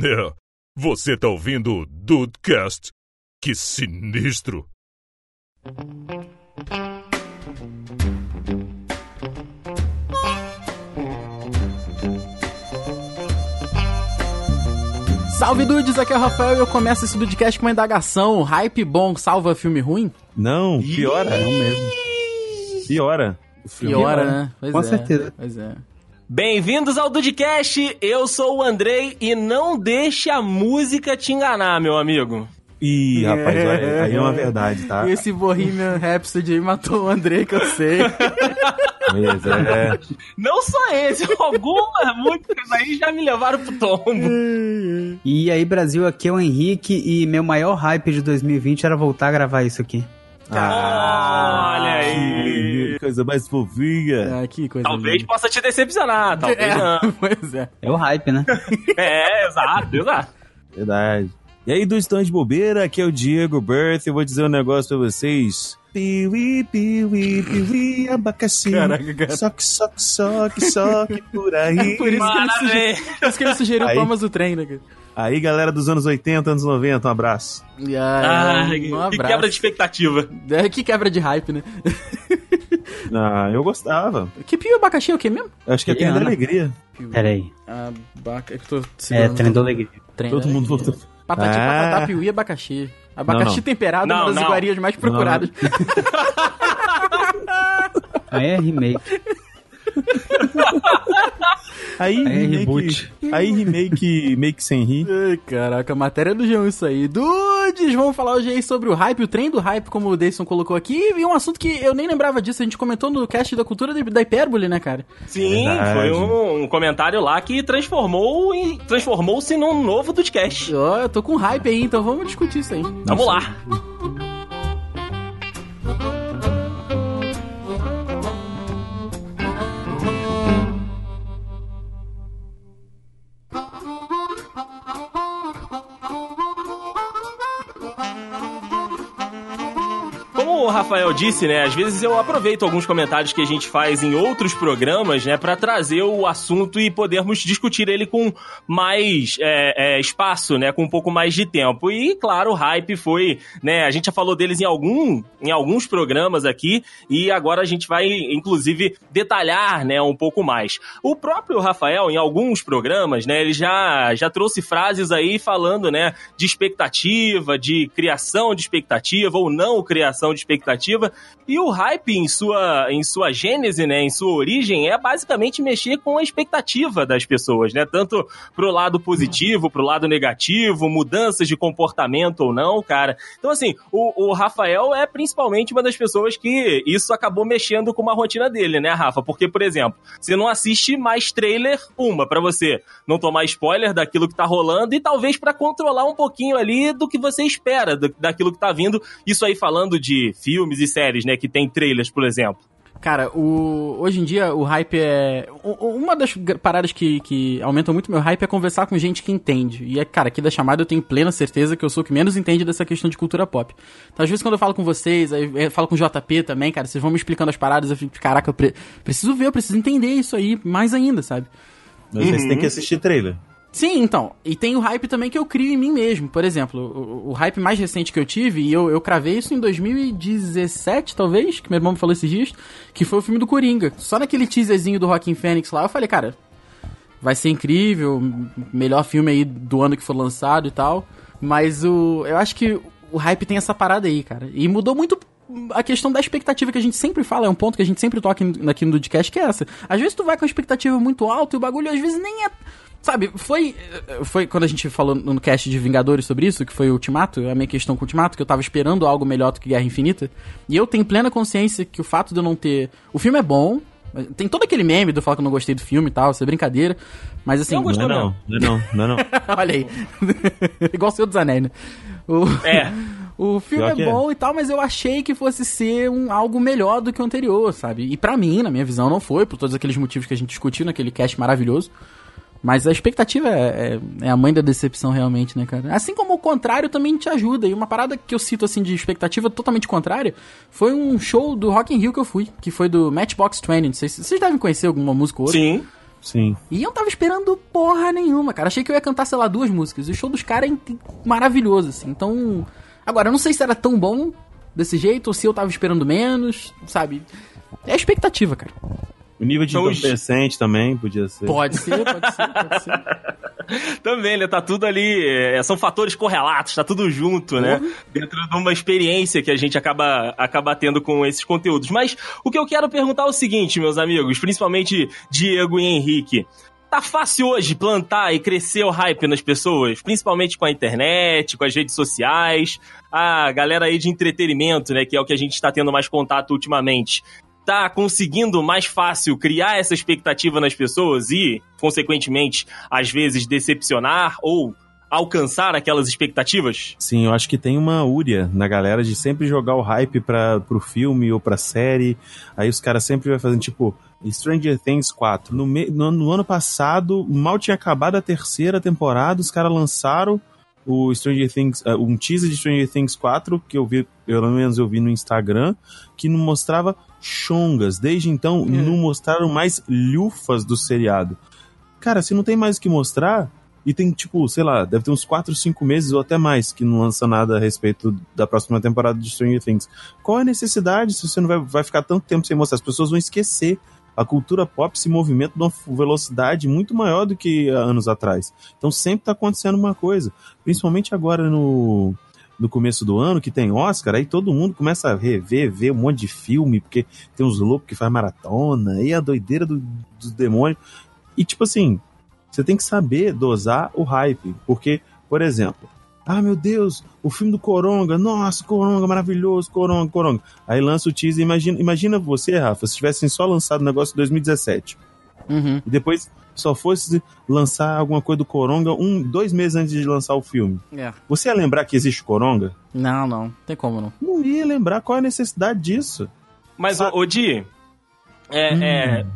É, você tá ouvindo o Dudecast? Que sinistro! Salve dudes, aqui é o Rafael e eu começo esse Dudecast com uma indagação. Hype bom salva filme ruim? Não, piora. Não mesmo. Piora. O filme Piora, né? Pois Com é, certeza. Pois é. Bem-vindos ao Dudcast, eu sou o Andrei e não deixe a música te enganar, meu amigo. Ih, rapaz, olha, aí é uma verdade, tá? E esse Bohemian Rhapsody aí matou o André, que eu sei. Mas é. Não só esse, algumas músicas aí já me levaram pro tombo. E aí, Brasil, aqui é o Henrique e meu maior hype de 2020 era voltar a gravar isso aqui. Olha aí. Que coisa mais fofinha. Ah, que coisa Talvez linda. possa te decepcionar, talvez É, não. pois é. É o hype, né? É, exato, exato. Verdade. E aí, do Estão de Bobeira, aqui é o Diego Birth. Eu vou dizer um negócio pra vocês. Piuí, piuí, piuí, abacaxi. Caraca, cara. Soque, soque, soque, soque por aí. Por isso que ele sugeriu, por isso que ele sugeriu Aí. Thomas do trem, né? cara? Aí, galera dos anos 80, anos 90, um abraço. E Ah, aí, que um abraço. quebra de expectativa. É, que quebra de hype, né? Ah, eu gostava. Que pio e abacaxi é o quê mesmo? Acho que é Trem da. Alegria. Peraí. Abaca... É que eu tô É, trem da alegria. Trem Todo da mundo voltou. Patati, Ah. patatá, piuí e abacaxi. Abacaxi Não, não. temperado é Não, uma das não. iguarias mais procuradas. Aí é remake. Aí, Aí é remake, reboot. aí remake make sem rir. Ai, caraca, matéria do João isso aí. Vamos falar hoje aí sobre o hype, o trem do hype, como o Deison colocou aqui, e um assunto que eu nem lembrava disso, a gente comentou no cast da cultura da- hipérbole, né, cara? Sim, Verdade. foi um, um comentário lá que transformou transformou-se num novo Dudcast. Ó, eu tô com hype aí, então vamos discutir isso aí. Vamos lá. Rafael disse, né? Às vezes eu aproveito alguns comentários que a gente faz em outros programas, né? Pra trazer o assunto e podermos discutir ele com mais é, é, espaço, né? Com um pouco mais de tempo. E, claro, o hype foi, né? A gente já falou deles em, algum, em alguns programas aqui e agora a gente vai, inclusive, detalhar, né? Um pouco mais. O próprio Rafael, em alguns programas, né? Ele já, já trouxe frases aí falando, né? De expectativa, de criação de expectativa ou não criação de expectativa. E o hype, em sua, em sua gênese, né, em sua origem, é basicamente mexer com a expectativa das pessoas, né? Tanto pro lado positivo, pro lado negativo, mudanças de comportamento ou não, cara. Então, assim, o, o Rafael é principalmente uma das pessoas que isso acabou mexendo com uma rotina dele, né, Rafa? Porque, por exemplo, você não assiste mais trailer, uma, pra você não tomar spoiler daquilo que tá rolando e talvez pra controlar um pouquinho ali do que você espera do- daquilo que tá vindo. Isso aí falando de filmes e séries, né, que tem trailers, por exemplo. Cara, o, hoje em dia o hype é. Uma das paradas que, que aumentam muito meu hype é conversar com gente que entende. E é, cara, aqui da chamada eu tenho plena certeza que eu sou o que menos entende dessa questão de cultura pop. Então, às vezes, quando eu falo com vocês, aí eu falo com o JP também, cara, vocês vão me explicando as paradas, eu fico, caraca, eu pre- preciso ver, eu preciso entender isso aí mais ainda, sabe? Mas você tem que assistir trailer. Sim, então. E tem o hype também que eu crio em mim mesmo. Por exemplo, o, o hype mais recente que eu tive, e eu, eu cravei isso em 2017, talvez, que meu irmão me falou esses dias, que foi o filme do Coringa. Só naquele teaserzinho do Rockin' Fênix lá, eu falei, cara, vai ser incrível, melhor filme aí do ano que for lançado e tal. Mas o, eu acho que o hype tem essa parada aí, cara. E mudou muito a questão da expectativa que a gente sempre fala, é um ponto que a gente sempre toca aqui no podcast, que é essa. Às vezes tu vai com a expectativa muito alta e o bagulho às vezes nem é. Sabe, foi. Foi quando a gente falou no cast de Vingadores sobre isso, que foi o Ultimato, a minha questão com o Ultimato, que eu tava esperando algo melhor do que Guerra Infinita. E eu tenho plena consciência que o fato de eu não ter. O filme é bom. Tem todo aquele meme do falar que eu não gostei do filme e tal, isso é brincadeira. Mas assim. Eu gostei. Não é não, não é não, não é não. Olha aí. Igual o Senhor dos Anéis, né? O, É. o filme Pior é é. bom e tal, mas eu achei que fosse ser um, algo melhor do que o anterior, sabe? E pra mim, na minha visão, não foi, por todos aqueles motivos que a gente discutiu naquele cast maravilhoso. Mas a expectativa é, é, é a mãe da decepção, realmente, né, cara? Assim como o contrário também te ajuda. E uma parada que eu cito, assim, de expectativa totalmente contrária foi um show do Rock in Rio que eu fui, que foi do Matchbox 20. Não sei se- vocês devem conhecer alguma música ou outra. Sim. Sim. E eu não tava esperando porra nenhuma, cara. Achei que eu ia cantar, sei lá, duas músicas. E o show dos caras é maravilhoso, assim. Então. Agora, eu não sei se era tão bom desse jeito ou se eu tava esperando menos, sabe? É a expectativa, cara. O nível de os- entorpecente também podia ser. Pode ser, pode ser, pode ser. Também, né? Tá tudo ali. é, são fatores correlatos, tá tudo junto, né? Dentro de uma experiência que a gente acaba, acaba tendo com esses conteúdos. Mas o que eu quero perguntar é o seguinte, meus amigos, principalmente Diego e Henrique. Tá fácil hoje plantar e crescer o hype nas pessoas, principalmente com a internet, com as redes sociais, a galera aí de entretenimento, né, que é o que a gente está tendo mais contato ultimamente. Tá conseguindo mais fácil criar essa expectativa nas pessoas e, consequentemente, às vezes decepcionar ou alcançar aquelas expectativas? Sim, eu acho que tem uma úria na galera de sempre jogar o hype pra, pro filme ou pra série. Aí os caras sempre vai fazendo, tipo, Stranger Things 4. No, me- no, no ano passado, mal tinha acabado a terceira temporada, os caras lançaram o Stranger Things, uh, um teaser de Stranger Things 4, que eu vi, pelo menos eu vi no Instagram, que não mostrava chongas. Desde então, não mostraram mais lufas do seriado. Cara, se não tem mais o que mostrar, e tem, tipo, sei lá, deve ter uns 4, 5 meses ou até mais que não lança nada a respeito da próxima temporada de Stranger Things. Qual é a necessidade se você não vai, vai ficar tanto tempo sem mostrar? As pessoas vão esquecer. A cultura pop se movimenta numa velocidade muito maior do que anos atrás. Então sempre tá acontecendo uma coisa. Principalmente agora no, no começo do ano, que tem Oscar, aí todo mundo começa a rever, ver um monte de filme, porque tem uns loucos que faz maratona, e a doideira do, dos demônios. E tipo assim, você tem que saber dosar o hype. Porque, por exemplo, ah, meu Deus, o filme do Coronga, nossa, Coronga, maravilhoso, Coronga, Coronga. Aí lança o teaser, imagina, imagina você, Rafa, se tivessem só lançado o negócio em 2017 Uhum. e depois só fosse lançar alguma coisa do Coronga um, dois meses antes de lançar o filme. É. Você ia lembrar que existe Coronga? Não, não. Tem como não. Não ia lembrar qual é a necessidade disso. Mas, Sabe- ô, ô Di, é, Hum. é,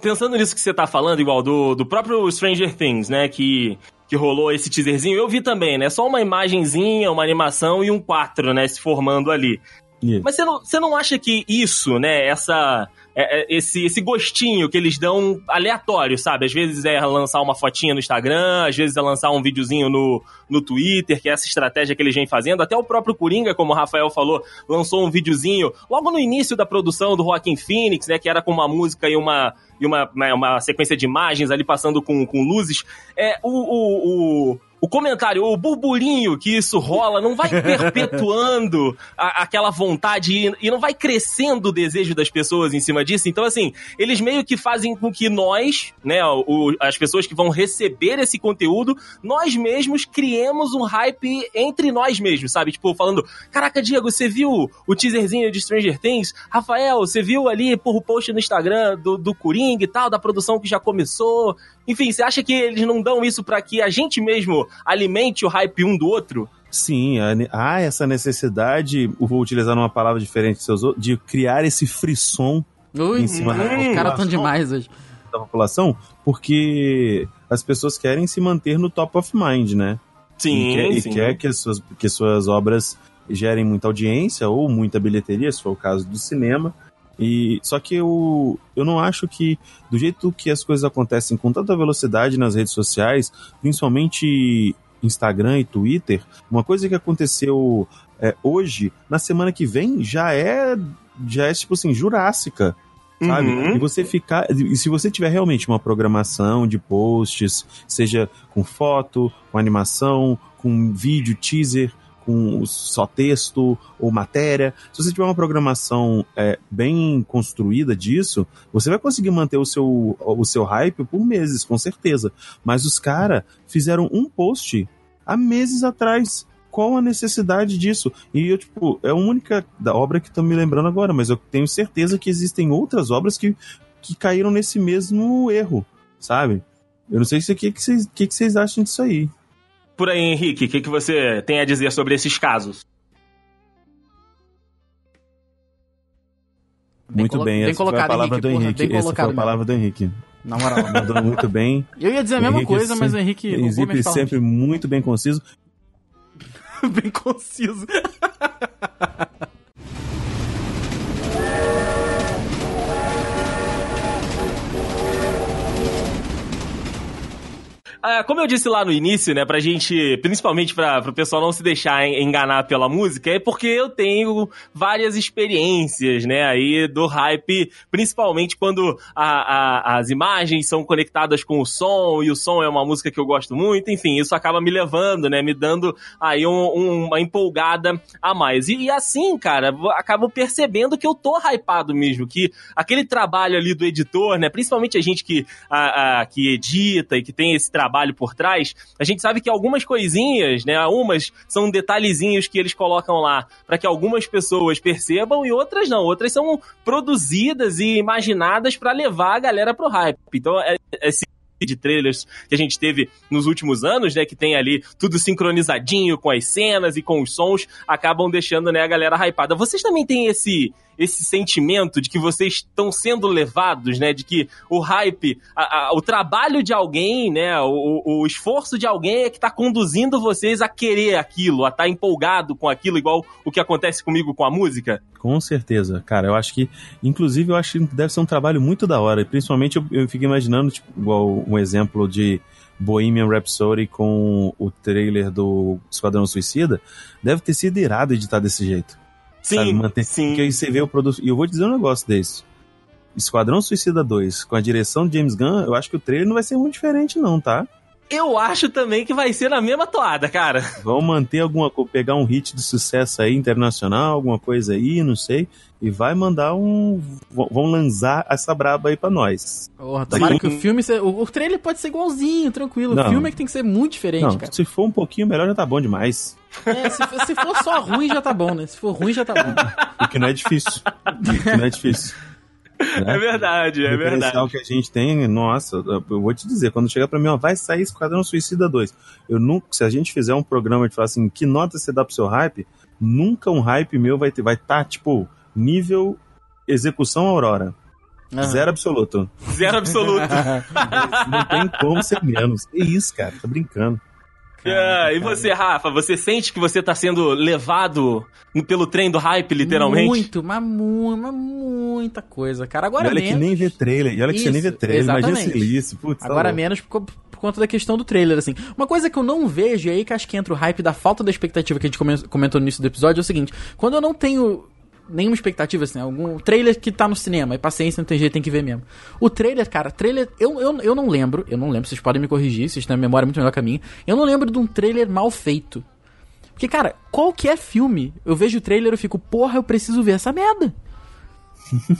pensando nisso que você tá falando, igual do, do próprio Stranger Things, né, que, que rolou esse teaserzinho, eu vi também, né, só uma imagenzinha, uma animação e um 4, né, se formando ali. Yeah. Mas você não, você não acha que isso, né, essa, é- é- esse, esse gostinho que eles dão aleatório, sabe? Às vezes é lançar uma fotinha no Instagram, às vezes é lançar um videozinho no, no Twitter, que é essa estratégia que eles vêm fazendo. Até o próprio Coringa, como o Rafael falou, lançou um videozinho logo no início da produção do Joaquin Phoenix, né, que era com uma música e uma, e uma, né, uma sequência de imagens ali passando com, com luzes. É, o, o, o, o comentário, o burburinho que isso rola, não vai perpetuando a- aquela vontade e, e não vai crescendo o desejo das pessoas em cima disso. Então, assim, eles meio que fazem com que nós, né, o- as pessoas que vão receber esse conteúdo, nós mesmos criemos um hype entre nós mesmos, sabe? Tipo, falando, caraca, Diego, você viu o teaserzinho de Stranger Things? Rafael, você viu ali por o post no Instagram do, do Coringa e tal, da produção que já começou? Enfim, você acha que eles não dão isso pra que a gente mesmo alimente o hype um do outro? Sim, há essa necessidade, vou utilizar uma palavra diferente que você usou, de criar esse frisson Ui, Em cima da os caras população. tão demais hoje. da população, porque as pessoas querem se manter no top of mind, né? Sim, e quer, e sim. quer que, as suas, que suas obras gerem muita audiência ou muita bilheteria, se for o caso do cinema. E só que eu, eu não acho que do jeito que as coisas acontecem com tanta velocidade nas redes sociais, principalmente Instagram e Twitter, uma coisa que aconteceu é, hoje, na semana que vem já é já é tipo assim jurássica sabe? Uhum. E você ficar. E se você tiver realmente uma programação de posts, seja com foto, com animação, com vídeo, teaser, com só texto ou matéria, se você tiver uma programação é, bem construída disso, você vai conseguir manter o seu, o seu hype por meses, com certeza. Mas os caras fizeram um post há meses atrás. Qual a necessidade disso? E eu, tipo, é a única da obra que tô me lembrando agora, mas eu tenho certeza que existem outras obras que, que caíram nesse mesmo erro, sabe? Eu não sei se o que, que, vocês, que, que vocês acham disso aí. Por aí, Henrique, o que, que você tem a dizer sobre esses casos? Bem muito colo- bem, bem essa foi a colocado, palavra Henrique, do porra, Henrique. bem Essa foi colocado a palavra do Henrique. Na moral. Mandou muito bem. Eu ia dizer a mesma coisa, mas o Henrique Henrique sempre muito bem conciso. bem conciso. como eu disse lá no início, né, pra gente, principalmente pra, pro pessoal não se deixar en- enganar pela música, é porque eu tenho várias experiências, né, aí do hype, principalmente quando a- a- as imagens são conectadas com o som, e o som é uma música que eu gosto muito, enfim, isso acaba me levando, né, me dando aí um- um- uma empolgada a mais. E, e assim, cara, acabo percebendo que eu tô hypado mesmo, que aquele trabalho ali do editor, né, principalmente a gente que, a- que edita e que tem esse trabalho por trás, a gente sabe que algumas coisinhas, né, umas são detalhezinhos que eles colocam lá para que algumas pessoas percebam e outras não, outras são produzidas e imaginadas para levar a galera pro hype. Então, é, esse de trailers que a gente teve nos últimos anos, né, que tem ali tudo sincronizadinho com as cenas e com os sons, acabam deixando, né, a galera hypada. Vocês também têm esse esse sentimento de que vocês estão sendo levados, né, de que o hype, a- a- o trabalho de alguém, né, o, o esforço de alguém é que tá conduzindo vocês a querer aquilo, a estar tá empolgado com aquilo, igual o que acontece comigo com a música? Com certeza, cara. Eu acho que, inclusive, eu acho que deve ser um trabalho muito da hora. E principalmente eu, eu fico imaginando, tipo, igual um exemplo de Bohemian Rhapsody com o trailer do Esquadrão Suicida. Deve ter sido irado editar desse jeito. Sabe? Manter... sim. Porque aí você vê o produto. E eu vou dizer um negócio desse. Esquadrão Suicida 2, com a direção de James Gunn, eu acho que o trailer não vai ser muito diferente, não, tá? Eu acho também que vai ser na mesma toada, cara. Vão manter alguma coisa, pegar um hit de sucesso aí internacional, alguma coisa aí, não sei, e vai mandar um. vão- lançar essa braba aí pra nós. Porra, tomara Sim. que o filme. se- O, o trailer pode ser igualzinho, tranquilo. Não. O filme é que tem que ser muito diferente, Não, cara. se for um pouquinho melhor já tá bom demais. É, se, for- se for só ruim já tá bom, né? Se for ruim já tá bom. O que não é difícil. o que não é difícil. Né? É verdade, é verdade. que a gente tem, nossa, eu vou te dizer, quando chegar pra mim, ó, vai sair Esquadrão Suicida 2. Eu nunca, se a gente fizer um programa de falar assim, que nota você dá pro seu hype, nunca um hype meu vai ter, vai estar, tipo, nível execução Aurora. Aham. Zero absoluto. Zero absoluto. Não tem como ser menos. Que isso, cara, tô brincando. É, e você, Rafa, você sente que você tá sendo levado pelo trem do hype, literalmente? Muito, mas, mu mas muita coisa, cara. E Agora olha que menos. nem vê trailer, e olha que você nem vê Isso, trailer, imagina se exatamente. isso, putz, tá Agora louco. menos por, por conta da questão do trailer, assim. Uma coisa que eu não vejo, e aí que acho que entra o hype da falta da expectativa que a gente come- comentou no início do episódio, é o seguinte: quando eu não tenho nenhuma expectativa, assim, algum trailer que tá no cinema, e paciência, não tem jeito, tem que ver mesmo. O trailer, cara, trailer, eu, eu, eu não lembro, eu não lembro, vocês podem me corrigir, vocês têm a memória muito melhor que a minha, eu não lembro de um trailer mal feito. Porque, cara, qualquer filme, eu vejo o trailer e eu fico, porra, eu preciso ver essa merda.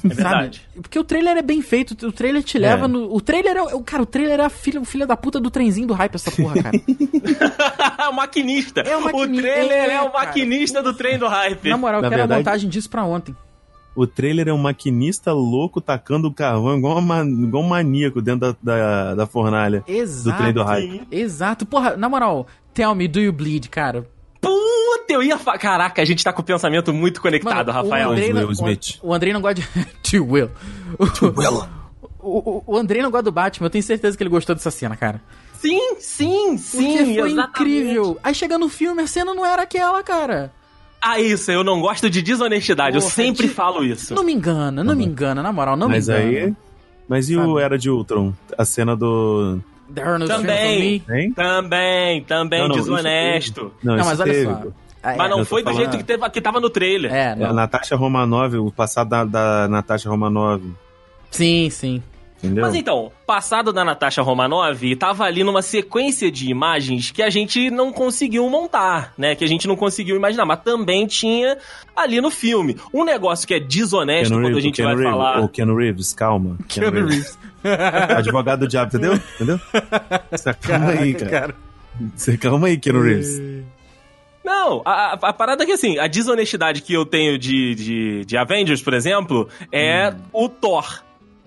É verdade. Sabe? Porque o trailer é bem feito, o trailer te leva É. no. O trailer é. o- Cara, o trailer é a filha, filha da puta do trenzinho do hype, essa porra, cara. o maquinista. É o maqui- O trailer é, é, o cara. maquinista do trem do hype. Na moral, eu Na quero verdade- a montagem disso pra ontem. O trailer é um maquinista louco tacando carvão igual, uma, igual um maníaco dentro da, da, da fornalha Exato. do trem do hype. Exato. Porra, na moral, tell me, do you bleed, cara? Puta, eu ia falar. Caraca, a gente tá com o pensamento muito conectado, Mano, Rafael. O Andrei, Will não, Smith. o, o Andrei não gosta de. to Will. O, o, o Andrei não gosta do Batman, eu tenho certeza que ele gostou dessa cena, cara. Sim, sim, sim. Porque foi exatamente. incrível. Aí chega no filme, a cena não era aquela, cara. Ah, isso, eu não gosto de desonestidade. eu Porra, sempre de- falo isso. Não me engana, não me engana, na moral, não Mas me engana. aí. Mas e o Sabe? Era de Ultron? A cena do. Também. Hein? Também, também Não, não, desonesto. Não, Não, mas olha teve. só. Ah, Mas é, não foi do falando. jeito que, teve, que tava no trailer. É, A não. Natasha Romanov, o passado da, da Natasha Romanov. Sim, sim. Entendeu? Mas então, passado da Natasha Romanov, tava ali numa sequência de imagens que a gente não conseguiu montar, né? Que a gente não conseguiu imaginar, mas também tinha ali no filme. Um negócio que é desonesto Keanu quando a Reeves, gente o vai Reeves, falar. Ô, Keanu Reeves, calma. Keanu Reeves. Advogado do diabo, entendeu? Entendeu? Você calma aí, cara. Você calma aí, Keanu Reeves. Não, a, a- parada é que assim, a desonestidade que eu tenho de, de, de Avengers, por exemplo, é o Thor.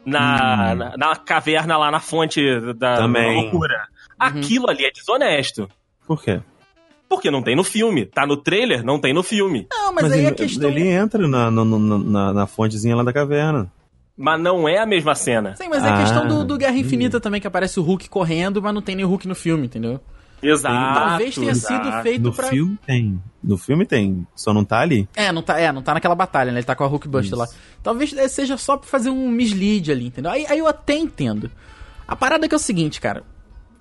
Na, Hum. na, na caverna lá na fonte da, Também. da loucura. Aquilo ali é desonesto. Por quê? Porque não tem no filme. Tá no trailer, não tem no filme. Não, mas, Mas, aí ele, a questão. ele entra na, na, na, na- fontezinha lá da caverna. Mas não é a mesma cena. Sim, mas é a Ah. questão do, do Guerra Infinita também, que aparece o Hulk correndo, mas não tem nem o Hulk no filme, entendeu? Exato. Talvez tenha sido exato. feito No pra. filme tem. No filme tem. Só não tá ali. É, não tá, é, não tá naquela batalha, né? Ele tá com a Hulkbuster lá. Talvez é, seja só pra fazer um mislead ali, entendeu? Aí, aí eu até entendo. A parada é que é o seguinte, cara.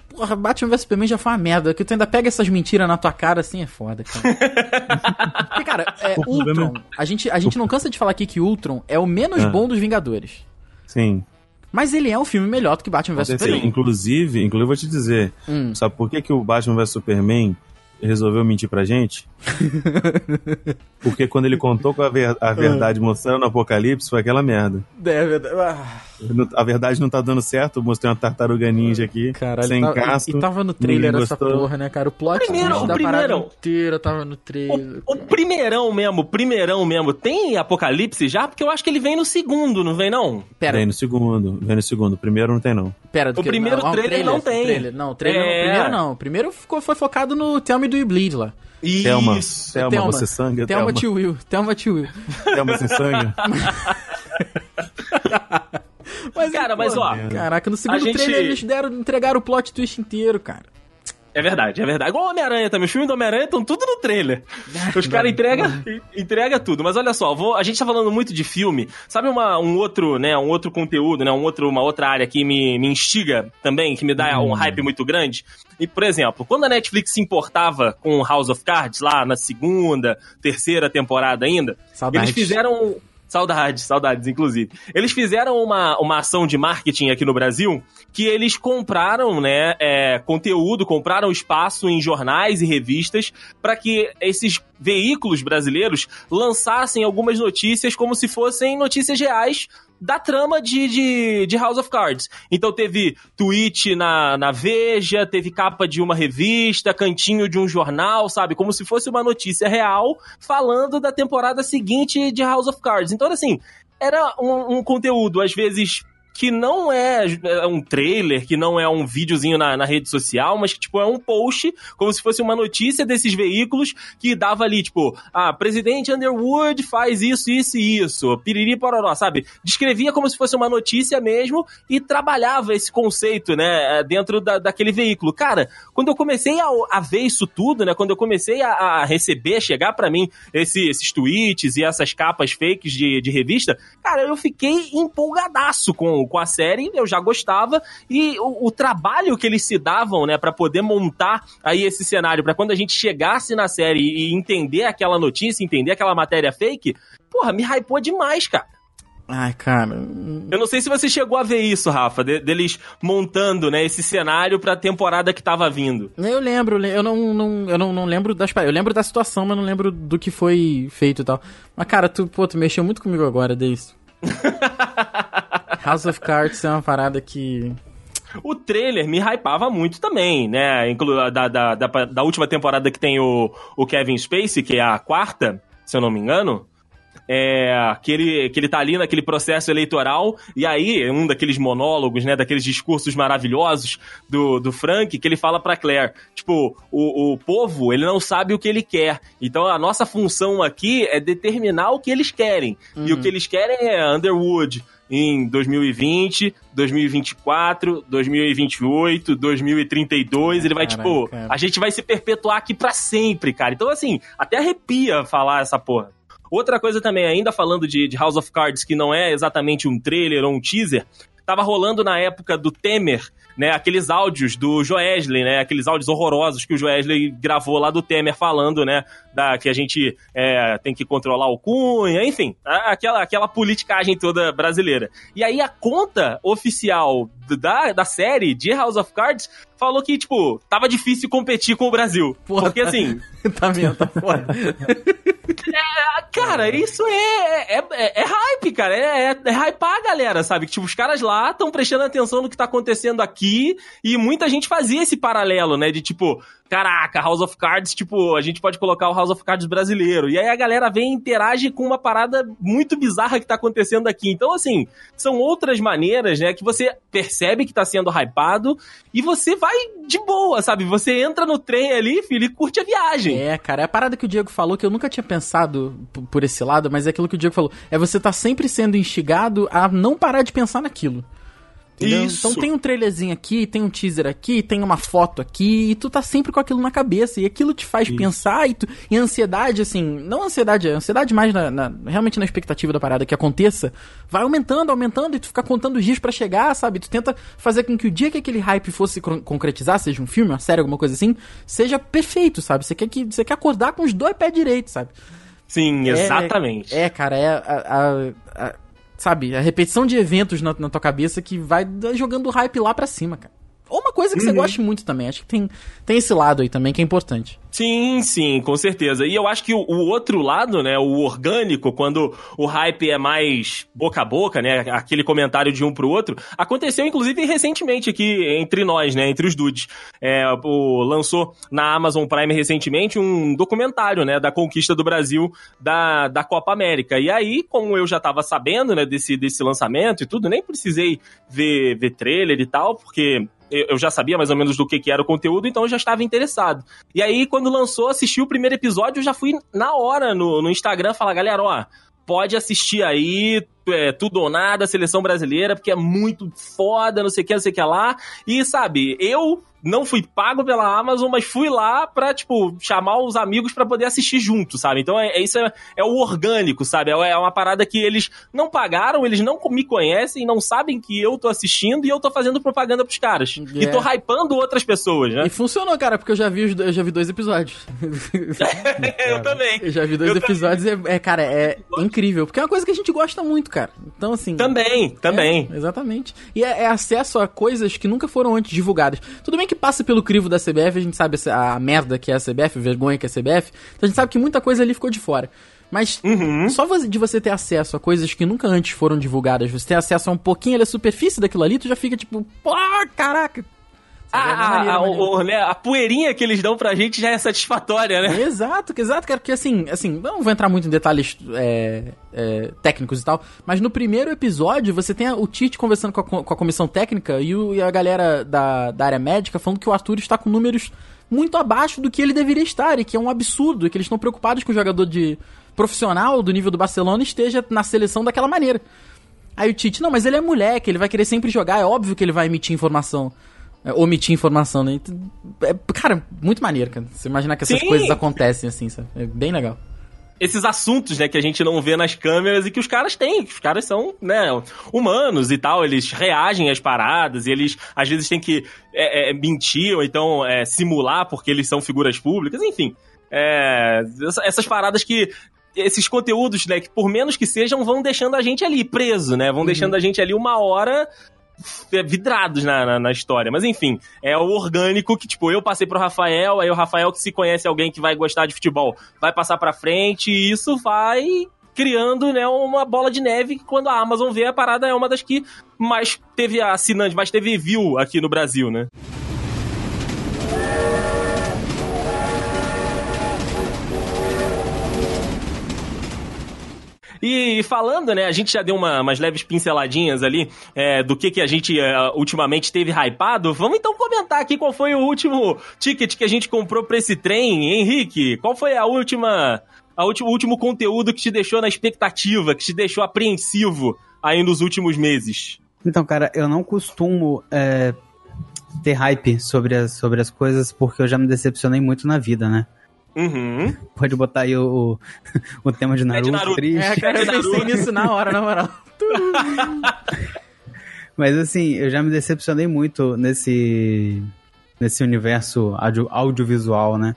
porra, Batman vs Superman já foi uma merda. Que tu ainda pega essas mentiras na tua cara assim é foda, cara. Porque, cara, é, problema Ultron. A gente, a gente não cansa de falar aqui que Ultron é o menos Ah. bom dos Vingadores. Sim. Mas ele é um filme melhor do que Batman vs Superman. inclusive, inclusive, vou te dizer, Hum. sabe por que, que o Batman vs Superman resolveu mentir pra gente? Porque quando ele contou com a, ver- a verdade mostrando o apocalipse, foi aquela merda. É verdade. Ah, A verdade não tá dando certo, mostrei uma tartaruga ninja aqui, Caralho, sem tava- casco. e tava no trailer essa porra, né, cara? O plot Primeiro, o da parada primeiro. inteira tava no trailer. O, o primeirão mesmo, o primeirão mesmo, tem Apocalipse já? Porque eu acho que ele vem no segundo, não vem não? Pera, Vem no segundo, vem no segundo. O primeiro não tem, não. pera. do O que- primeiro ah, trailer não o tem. trailer. Não, o trailer não, É. o primeiro não. O primeiro ficou, foi focado no Tell Me Do You Bleed lá. Thelma, Isso. Thelma, Thelma. você sangue, Thelma Thelma. to Will. Thelma to Will. Thelma sem sangue. Mas, Cara, mas ó, Caraca, no segundo gente- trailer eles deram, entregaram o plot twist inteiro, cara. É verdade, é verdade. Igual o Homem-Aranha também. Os filmes do Homem-Aranha estão tudo no trailer. Os caras entregam entrega tudo. Mas olha só, vou- a gente tá falando muito de filme. Sabe uma, um outro, né, um outro conteúdo, né, um outro, uma outra área que me, me instiga também, que me dá um hype muito grande? E, por exemplo, quando a Netflix se importava com House of Cards, lá na segunda, terceira temporada ainda, Saudades. eles fizeram... Saudades, saudades, inclusive. Eles fizeram uma, uma ação de marketing aqui no Brasil que eles compraram, né, é, conteúdo, compraram espaço em jornais e revistas para que esses veículos brasileiros lançassem algumas notícias como se fossem notícias reais da trama de, de, de House of Cards. Então teve tweet na, na Veja, teve capa de uma revista, cantinho de um jornal, sabe? Como se fosse uma notícia real falando da temporada seguinte de House of Cards. Então, assim, era um, um conteúdo, às vezes, que não é é um trailer, que não é um videozinho na, na rede social, mas que, tipo, é um post, como se fosse uma notícia desses veículos que dava ali, tipo, ah, presidente Underwood faz isso, isso e isso, piriri pororó, sabe? Descrevia como se fosse uma notícia mesmo e trabalhava esse conceito, né, dentro da, daquele veículo. Cara, quando eu comecei a, a ver isso tudo, né, quando eu comecei a, a receber, chegar pra mim esse- esses tweets e essas capas fakes de, de revista, cara, eu fiquei empolgadaço com, com a série, eu já gostava, e o, o trabalho que eles se davam, né, pra poder montar aí esse cenário, pra quando a gente chegasse na série e entender aquela notícia, entender aquela matéria fake, porra, me hypou demais, cara. Ai, cara. Eu não sei se você chegou a ver isso, Rafa, de- deles montando, né, esse cenário pra temporada que tava vindo. Eu lembro, eu não, não- eu não, não lembro das Eu lembro da situação, mas não lembro do que foi feito e tal. Mas, cara, tu, pô, tu mexeu muito comigo agora, Deis. House of Cards é uma parada que. O trailer me hypava muito também, né? Inclu da, da, da, da última temporada que tem o, o Kevin Spacey, que é a quarta, se eu não me engano. É, que, ele, que ele tá ali naquele processo eleitoral, e aí, um daqueles monólogos, né, daqueles discursos maravilhosos do, do Frank, que ele fala pra Claire, tipo, o, o povo, ele não sabe o que ele quer, então a nossa função aqui é determinar o que eles querem, e o que eles querem é Underwood, em 2020, 2024, 2028, 2032. Ele vai, Caralho, tipo, cara. a gente vai se perpetuar aqui pra sempre, cara. Então, assim, até arrepia falar essa porra. Outra coisa também, ainda falando de, de House of Cards, que não é exatamente um trailer ou um teaser, tava rolando na época do Temer, né, aqueles áudios do Joesley, né, aqueles áudios horrorosos que o Joesley gravou lá do Temer falando, né, da, que a gente é, tem que controlar o Cunha, enfim, a- aquela, aquela politicagem toda brasileira. E aí a conta oficial da, da série de House of Cards falou que, tipo, tava difícil competir com o Brasil. Porra. Porque, assim, tá vendo, tá foda. ah, Cara, isso é, é, é, é hype, cara. É, é, é hypar a galera, sabe? Que, tipo, os caras lá estão prestando atenção no que tá acontecendo aqui e muita gente fazia esse paralelo, né? De tipo, caraca, House of Cards, tipo, a gente pode colocar o House of Cards brasileiro. E aí a galera vem e interage com uma parada muito bizarra que tá acontecendo aqui. Então, assim, são outras maneiras, né? Que você percebe que tá sendo hypado e você vai de boa, sabe? Você entra no trem ali, filho, e curte a viagem. É, cara, é a parada que o Diego falou que eu nunca tinha pensado por esse lado, mas é aquilo que o Diego falou. É você tá sempre sendo instigado a não parar de pensar naquilo. Entendeu? Isso. Então tem um trailerzinho aqui, tem um teaser aqui, tem uma foto aqui, e tu tá sempre com aquilo na cabeça, e aquilo te faz pensar, e, tu, e a ansiedade, assim, não ansiedade, a ansiedade mais na, na- realmente na expectativa da parada que aconteça, vai aumentando, aumentando, e tu fica contando os dias pra chegar, sabe? Tu tenta fazer com que o dia que aquele hype fosse con- concretizar, seja um filme, uma série, alguma coisa assim, seja perfeito, sabe? Você quer, que, você quer acordar com os dois pés direitos, sabe? Sim, É- exatamente. É, cara, é a, a- a- sabe, a repetição de eventos na, na tua cabeça que vai jogando o hype lá pra cima, cara. Ou uma coisa que você goste muito também. Acho que tem, tem esse lado aí também que é importante. Sim, sim, com certeza. E eu acho que o, o outro lado, né, o orgânico, quando o hype é mais boca a boca, né, aquele comentário de um pro outro, aconteceu inclusive recentemente aqui entre nós, né, entre os dudes. É, o, lançou na Amazon Prime recentemente um documentário, né, da conquista do Brasil da, da Copa América. E aí, como eu já tava sabendo, né, desse, desse lançamento e tudo, nem precisei ver, ver trailer e tal, porque eu já sabia mais ou menos do que, que era o conteúdo, então eu já estava interessado. E aí, quando lançou, assisti o primeiro episódio, eu já fui na hora no, no Instagram falar, galera, ó, pode assistir aí, é, tudo ou nada, seleção brasileira, porque é muito foda, não sei o que, não sei o que lá. E, sabe, eu não fui pago pela Amazon, mas fui lá pra, tipo, chamar os amigos pra poder assistir junto, sabe? Então, é, é isso é, é o orgânico, sabe? É, é uma parada que eles não pagaram, eles não me conhecem, não sabem que eu tô assistindo e eu tô fazendo propaganda pros caras. E É. tô hypando outras pessoas, né? E funcionou, cara, porque eu já vi, eu já vi dois episódios. eu também. eu já vi dois Eu episódios e, é, é, cara, é incrível. Porque é uma coisa que a gente gosta muito, cara. Então, assim. Também, também. É, exatamente. E é, é acesso a coisas que nunca foram antes divulgadas. Tudo bem que passa pelo crivo da CBF, a gente sabe a, a merda que é a CBF, a vergonha que é a CBF. Então a gente sabe que muita coisa ali ficou de fora. Mas Uhum. só de você ter acesso a coisas que nunca antes foram divulgadas, você ter acesso a um pouquinho da superfície daquilo ali, tu já fica tipo, pô, caraca. É Ah, maneiro, a, maneiro. o- né, a poeirinha que eles dão pra gente já é satisfatória, né? Exato, que exato, cara, porque assim, assim, não vou entrar muito em detalhes é, é, técnicos e tal, mas no primeiro episódio você tem o Tite conversando com a, co- com a comissão técnica e, o- e a galera da, da área médica falando que o Arthur está com números muito abaixo do que ele deveria estar e que é um absurdo, e que eles estão preocupados que o jogador de profissional do nível do Barcelona esteja na seleção daquela maneira. Aí o Tite, não, mas ele é moleque, ele vai querer sempre jogar, é óbvio que ele vai emitir informação. É, omitir informação, né? É, cara, muito maneiro, cara. Você imaginar que essas Sim. coisas acontecem assim, sabe? É bem legal. Esses assuntos, né, que a gente não vê nas câmeras e que os caras têm. que Os caras são, né, humanos e tal. Eles reagem às paradas e eles, às vezes, têm que é, é, mentir ou então é, simular porque eles são figuras públicas. Enfim, é, essa- essas paradas que esses conteúdos, né, que por menos que sejam, vão deixando a gente ali preso, né? Vão deixando a gente ali uma hora vidrados na, na, na história. Mas enfim, é o orgânico que, tipo, eu passei pro Rafael, aí o Rafael que se conhece alguém que vai gostar de futebol, vai passar pra frente, e isso vai criando, né, uma bola de neve que quando a Amazon vê a parada é uma das que mais teve assinante, mais teve view aqui no Brasil, né? E falando, né, a gente já deu uma- umas leves pinceladinhas ali é, do que, que a gente é, ultimamente teve hypado. Vamos então comentar aqui qual foi o último ticket que a gente comprou pra esse trem, Henrique. Qual foi a última, a último, o último conteúdo que te deixou na expectativa, que te deixou apreensivo aí nos últimos meses? Então, cara, eu não costumo é, ter hype sobre as, sobre as coisas porque eu já me decepcionei muito na vida, né? Uhum. Pode botar aí o, o, o tema de Naruto, Naruto. triste. É, cara, eu Naruto. pensei nisso na hora, na moral. Mas assim, eu já me decepcionei muito nesse, nesse universo audio- audiovisual, né?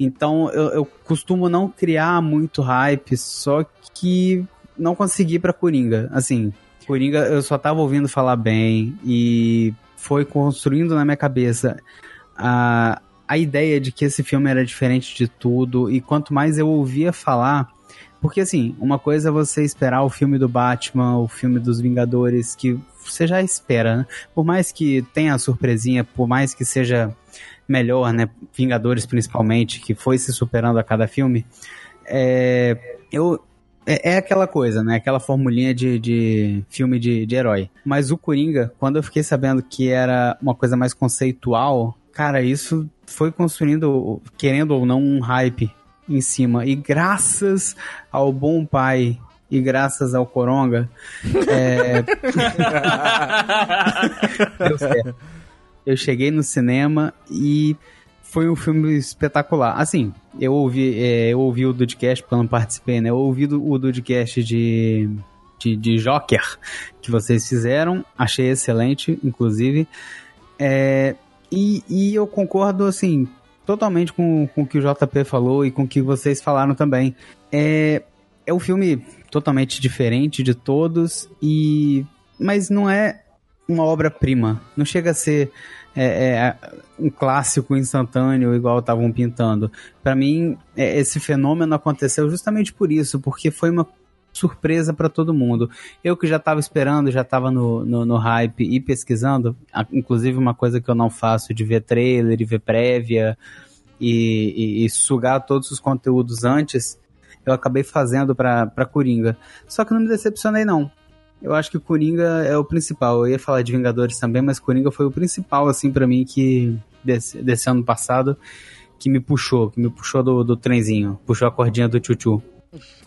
Então eu, eu costumo não criar muito hype, só que não consegui pra Coringa. Assim, Coringa eu só tava ouvindo falar bem e foi construindo na minha cabeça a, a ideia de que esse filme era diferente de tudo. E quanto mais eu ouvia falar. Porque assim, uma coisa é você esperar o filme do Batman, o filme dos Vingadores, que você já espera, né? Por mais que tenha a surpresinha, por mais que seja melhor, né? Vingadores principalmente, que foi se superando a cada filme. É, eu, é, é aquela coisa, né? Aquela formulinha de, de filme de, de herói. Mas o Coringa, quando eu fiquei sabendo que era uma coisa mais conceitual, cara, isso foi construindo, querendo ou não, um hype em cima. E graças ao bom pai e graças ao Coronga, é... deu certo. Eu cheguei no cinema e foi um filme espetacular. Assim, eu ouvi, é, eu ouvi o Dudcast, porque eu não participei, né? Eu ouvi o Dudcast de, de, de Joker que vocês fizeram, achei excelente, inclusive. É, e, e eu concordo, assim, totalmente com, com o que o JP falou e com o que vocês falaram também. É, é um filme totalmente diferente de todos, e mas não é uma obra-prima. Não chega a ser é, é, um clássico instantâneo igual estavam pintando. Para mim, é, esse fenômeno aconteceu justamente por isso, porque foi uma surpresa para todo mundo. Eu que já estava esperando, já estava no, no, no, hype e pesquisando, inclusive uma coisa que eu não faço de ver trailer e ver prévia e, e, e sugar todos os conteúdos antes, eu acabei fazendo para Coringa. Só que não me decepcionei não. Eu acho que Coringa é o principal. Eu ia falar de Vingadores também, mas Coringa foi o principal, assim, para mim, que desse, desse, ano passado, que me puxou, que me puxou do, do trenzinho, puxou a cordinha do tchutchu.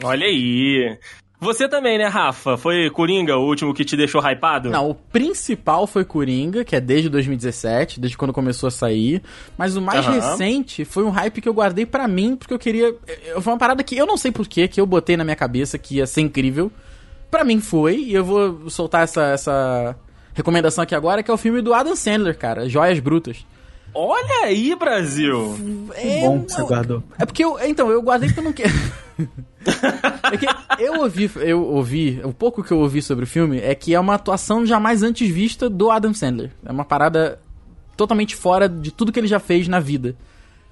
Olha aí. Você também, né, Rafa? Foi Coringa o último que te deixou hypado? Não, o principal foi Coringa, que é desde 2017, desde quando começou a sair. Mas o mais uhum. recente foi um hype que eu guardei para mim, porque eu queria. Foi uma parada que eu não sei porquê, que eu botei na minha cabeça que ia ser incrível. Para mim foi, e eu vou soltar essa, essa recomendação aqui agora, que é o filme do Adam Sandler, cara, Joias Brutas. Olha aí, Brasil! É, bom que você guardou. É porque eu. Então, eu guardei porque eu não quero. é que eu ouvi, eu ouvi, o pouco que eu ouvi sobre o filme é que é uma atuação jamais antes vista do Adam Sandler. É uma parada totalmente fora de tudo que ele já fez na vida.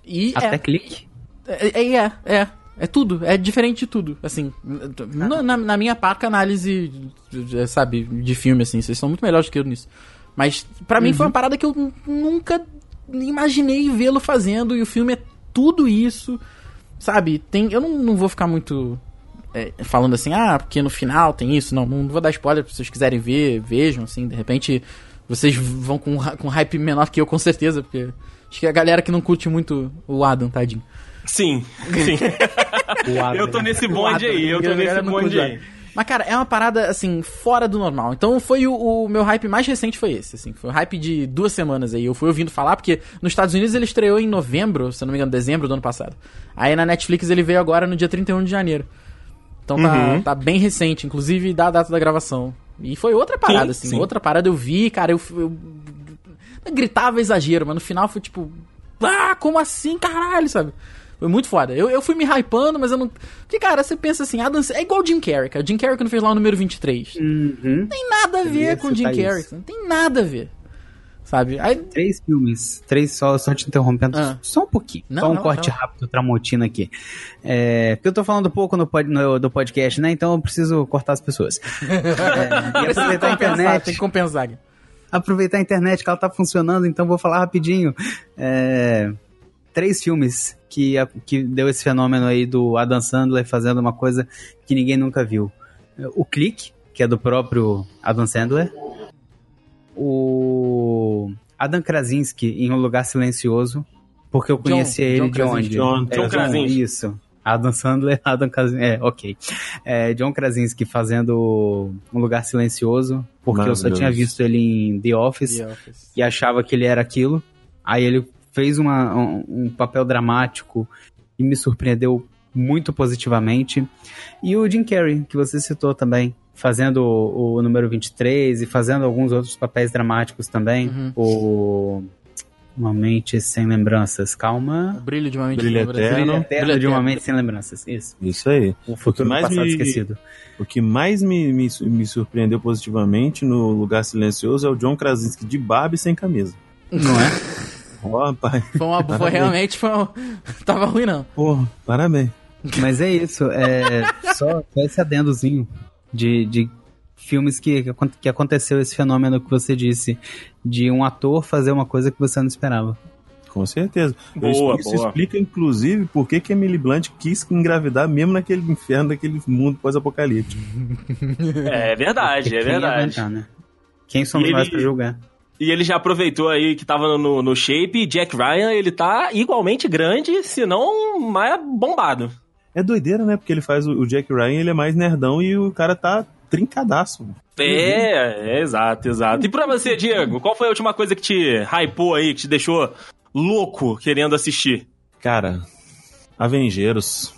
E Até é, clique? É, é, é, é. É tudo, é diferente de tudo, assim. Na, na minha parca análise, sabe, de filme, assim, vocês são muito melhores que eu nisso. Mas para uhum. mim foi uma uhum. parada que eu nunca imaginei vê-lo fazendo e o filme é tudo isso, sabe? Tem, eu não, não vou ficar muito é, falando assim, ah, porque no final tem isso, não, não vou dar spoiler se vocês quiserem ver, vejam, assim, de repente vocês vão com, com hype menor que eu, com certeza, porque acho que a galera que não curte muito o Adam, tadinho. Sim, sim. eu tô nesse bonde aí, eu tô nesse bonde aí. Mas, cara, é uma parada, assim, fora do normal. Então, foi o, o, meu hype mais recente foi esse, assim. Foi o hype de duas semanas aí. Eu fui ouvindo falar, porque nos Estados Unidos ele estreou em novembro, se não me engano, dezembro do ano passado. Aí na Netflix ele veio agora no dia 31 de janeiro. Então tá, uhum. tá bem recente, inclusive da data da gravação. E foi outra parada, sim, assim. Sim. Outra parada eu vi, cara, eu, eu, eu gritava exagero, mas no final foi tipo... Ah, como assim, caralho, sabe? Foi muito foda. Eu, eu fui me hypando, mas eu não. Porque, cara, você pensa assim, Adam é igual o Jim Carrey, cara. Jim Carrey quando fez lá o número 23. Uhum. Não tem nada a ver com o Jim Carrey. Não tem nada a ver. Sabe? Aí... Três filmes. Três só, só te interrompendo. Ah. Só um pouquinho. Não, só um não, corte não. rápido, Tramontina aqui. É, porque eu tô falando pouco no, pod, no, do podcast, né? Então eu preciso cortar as pessoas. é, e aproveitar a internet. Tem que compensar. Aproveitar a internet que ela tá funcionando, então vou falar rapidinho. É, três filmes que, que deu esse fenômeno aí do Adam Sandler fazendo uma coisa que ninguém nunca viu. O Clique, que é do próprio Adam Sandler. O Adam Krasinski em Um Lugar Silencioso, porque eu conhecia ele John de onde? John, John, é, Krasinski. Isso. Adam Sandler, Adam Krasinski, é, ok. É, John Krasinski fazendo Um Lugar Silencioso, porque eu só tinha visto ele em The Office, The Office, e achava que ele era aquilo. Aí ele fez uma, um, um papel dramático e me surpreendeu muito positivamente. E o Jim Carrey, que você citou também, fazendo o, o número 23 e fazendo alguns outros papéis dramáticos também. Uhum. O Uma Mente Sem Lembranças. Calma. O brilho de uma Mente Sem Lembranças. Brilho Eterno de uma Mente Sem Lembranças. Isso. Isso aí. O futuro o passado me, esquecido. O que mais me, me, me surpreendeu positivamente no Lugar Silencioso é o John Krasinski de barba e sem camisa. Não é? Ó, pai. Foi, uma, foi realmente foi uma... tava ruim não. Pô, parabéns. Mas é isso, é só, só esse adendozinho de, de filmes que, que aconteceu esse fenômeno que você disse, de um ator fazer uma coisa que você não esperava. Com certeza. Boa, isso boa. explica, inclusive, por que, que Emily Blunt quis engravidar mesmo naquele inferno, daquele mundo pós-apocalíptico. É verdade, é verdade. Aguentar, né? Quem somos nós pra julgar? E ele já aproveitou aí que tava no, no shape. Jack Ryan, ele tá igualmente grande, se não mais bombado. É doideira, né? Porque ele faz o, o Jack Ryan, ele é mais nerdão e o cara tá trincadaço. É, é, exato, exato. E pra você, Diego, qual foi a última coisa que te hypou aí, que te deixou louco querendo assistir? Cara, Avengeiros.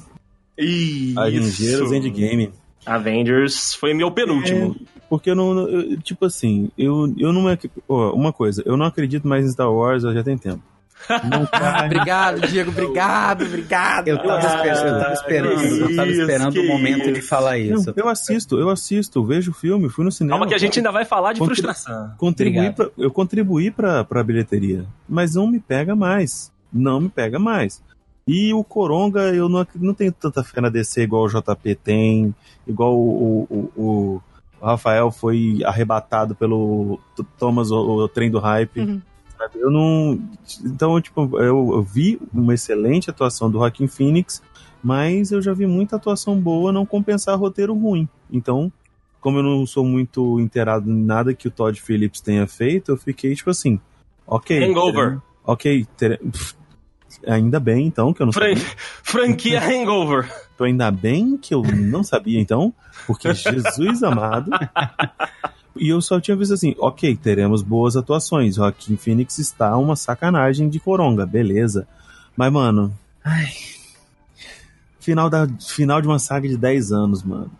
Isso. Avengeiros Endgame. Avengers foi meu penúltimo. Porque eu não. eu- tipo assim, eu, eu não. ó, uma coisa, eu não acredito mais em Star Wars já tem tempo. Não Ah, cai. obrigado, Diego, obrigado, obrigado. Eu tava, Ah, esperando, eu tava esperando, eu tava isso, esperando o momento de isso. falar Não, isso. eu assisto, eu assisto, vejo o filme, fui no cinema. Calma que a gente ainda vai falar de Contri- frustração. contribuí pra, eu contribuí pra, pra bilheteria, mas não me pega mais. Não me pega mais. E o Coronga, eu não, não tenho tanta fé na DC igual o JP tem, igual o, o, o- o Rafael foi arrebatado pelo Thomas, o, o trem do hype. Uhum. sabe? Eu não. Então, tipo, eu, eu vi uma excelente atuação do Joaquin Phoenix, mas eu já vi muita atuação boa não compensar roteiro ruim. Então, como eu não sou muito inteirado em nada que o Todd Phillips tenha feito, eu fiquei tipo assim, ok. Hangover. Ok, tere- pff, ainda bem então que eu não Fran- sabia. franquia Hangover. Então, ainda bem que eu não sabia então, porque Jesus amado. E eu só tinha visto assim, ok, teremos boas atuações. Joaquim Phoenix está uma sacanagem de coronga, beleza. Mas, mano, ai, final, da, final de uma saga de 10 anos, mano.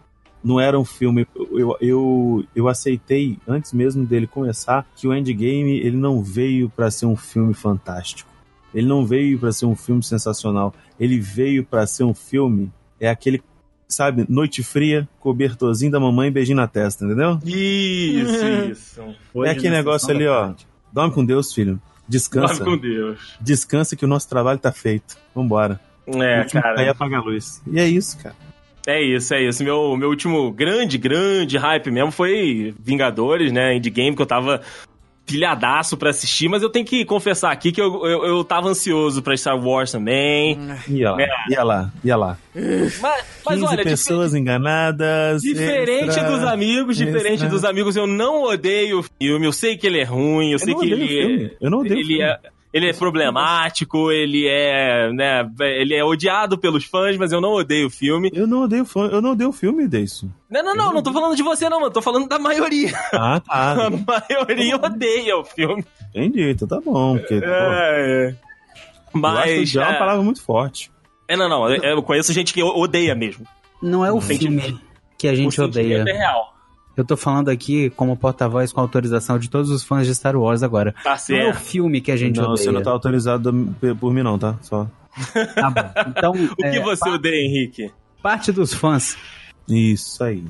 Não era um filme. Eu, eu, eu aceitei, antes mesmo dele começar, que o Endgame ele não veio pra ser um filme fantástico. Ele não veio pra ser um filme sensacional. Ele veio pra ser um filme. É aquele, sabe, noite fria, cobertorzinho da mamãe, beijinho na testa, entendeu? Isso, isso. é aquele negócio ali, ó. Dorme com Deus, filho. Descansa. Dorme com Deus. Descansa que o nosso trabalho tá feito. Vambora. É, cara. Aí apaga a luz. E é isso, cara. É isso, é isso. Meu, meu último grande, grande hype mesmo foi Vingadores, né? Endgame, que eu tava pilhadaço pra assistir, mas eu tenho que confessar aqui que eu, eu, eu tava ansioso pra Star Wars também. Ia lá, É. ia lá, ia lá. Mas, mas 15 olha, pessoas enganadas. Diferente extra, dos amigos, diferente extra. dos amigos, eu não odeio o filme. Eu sei que ele é ruim, eu, Eu sei que ele. Eu não odeio o ele filme. é, ele é problemático, ele é, né, ele é odiado pelos fãs, mas eu não odeio o filme. Eu não odeio fã, eu não odeio o filme disso. Não, não, não, não tô falando de você não, mano, tô falando da maioria. Ah, A tá. maioria odeia o filme. Entendi, então tá bom. Porque, É, é. Mas, Mas. é uma é, palavra muito forte. é, não, não, eu, conheço gente que odeia mesmo. Não é o filme que a gente O odeia. É real. Eu tô falando aqui como porta-voz com autorização de todos os fãs de Star Wars agora. Tá Não é o certo. filme que a gente não, odeia. você não tá autorizado por- mim, não, tá? Só. Tá bom. Então, O que é, você odeia, Henrique? parte dos fãs. Isso aí.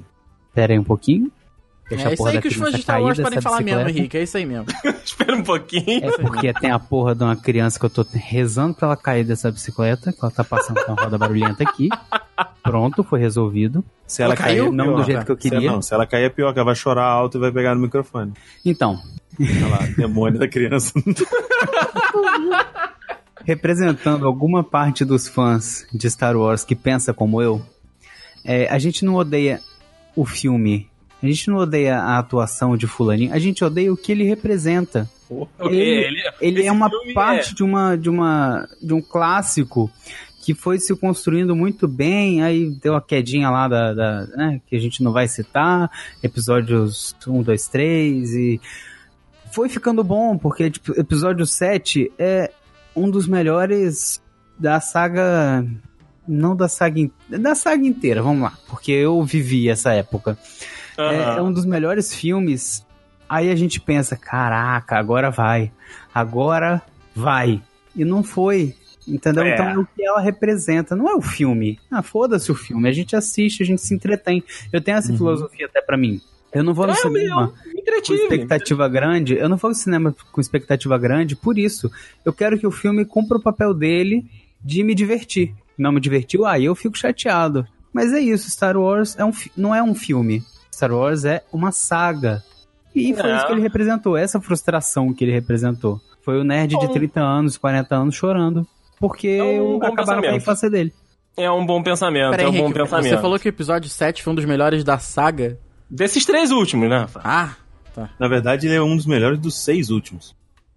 Pera aí um pouquinho. Deixa É a isso aí que os fãs de Star Wars podem falar mesmo. Henrique. É isso aí mesmo. Espera um pouquinho. É porque tem a porra de uma criança que eu tô rezando pra ela cair dessa bicicleta, que ela tá passando com a roda barulhenta aqui. Pronto, foi resolvido. Se ela Ela caiu? cair, é Não pior, do jeito que eu Se- queria. não, se ela cair é pior, que ela vai chorar alto e vai pegar no microfone. Então, Olha lá, demônio da criança. representando alguma parte dos fãs de Star Wars que pensa como eu, é, a gente não odeia o filme, a gente não odeia a atuação de fulaninho, a gente odeia o que ele representa. Ok, Ele- Ele esse é uma filme parte de uma de uma de um clássico que foi se construindo muito bem, aí deu a quedinha lá da, da né, que a gente não vai citar, episódios 1, 2, 3 e foi ficando bom, porque tipo, episódio 7 é um dos melhores da saga não da saga da saga inteira, vamos lá, porque eu vivi essa época. É, é um dos melhores filmes. Aí a gente pensa, caraca, agora vai. Agora vai. E não foi. Entendeu? É. Então é o que ela representa. Não é o filme. Ah, foda-se o filme. A gente assiste, a gente se entretém. Eu tenho essa filosofia até pra mim. Eu não vou no É, cinema com expectativa grande. Eu não vou no cinema com expectativa grande por isso. Eu quero que o filme cumpra o papel dele de me divertir. Não me divertiu, aí eu fico chateado. Mas é isso, Star Wars é um, não é um filme. Star Wars é uma saga. E foi Não. isso que ele representou, essa frustração que ele representou. Foi o nerd de Bom. 30 anos, 40 anos chorando. Porque É um bom acabaram com a pensamento. infância dele. É um bom pensamento, Peraí, é um bom Henrique, pensamento. você falou que o episódio 7 foi um dos melhores da saga. Desses três últimos, né? Ah, Na verdade, ele é um dos melhores dos seis últimos.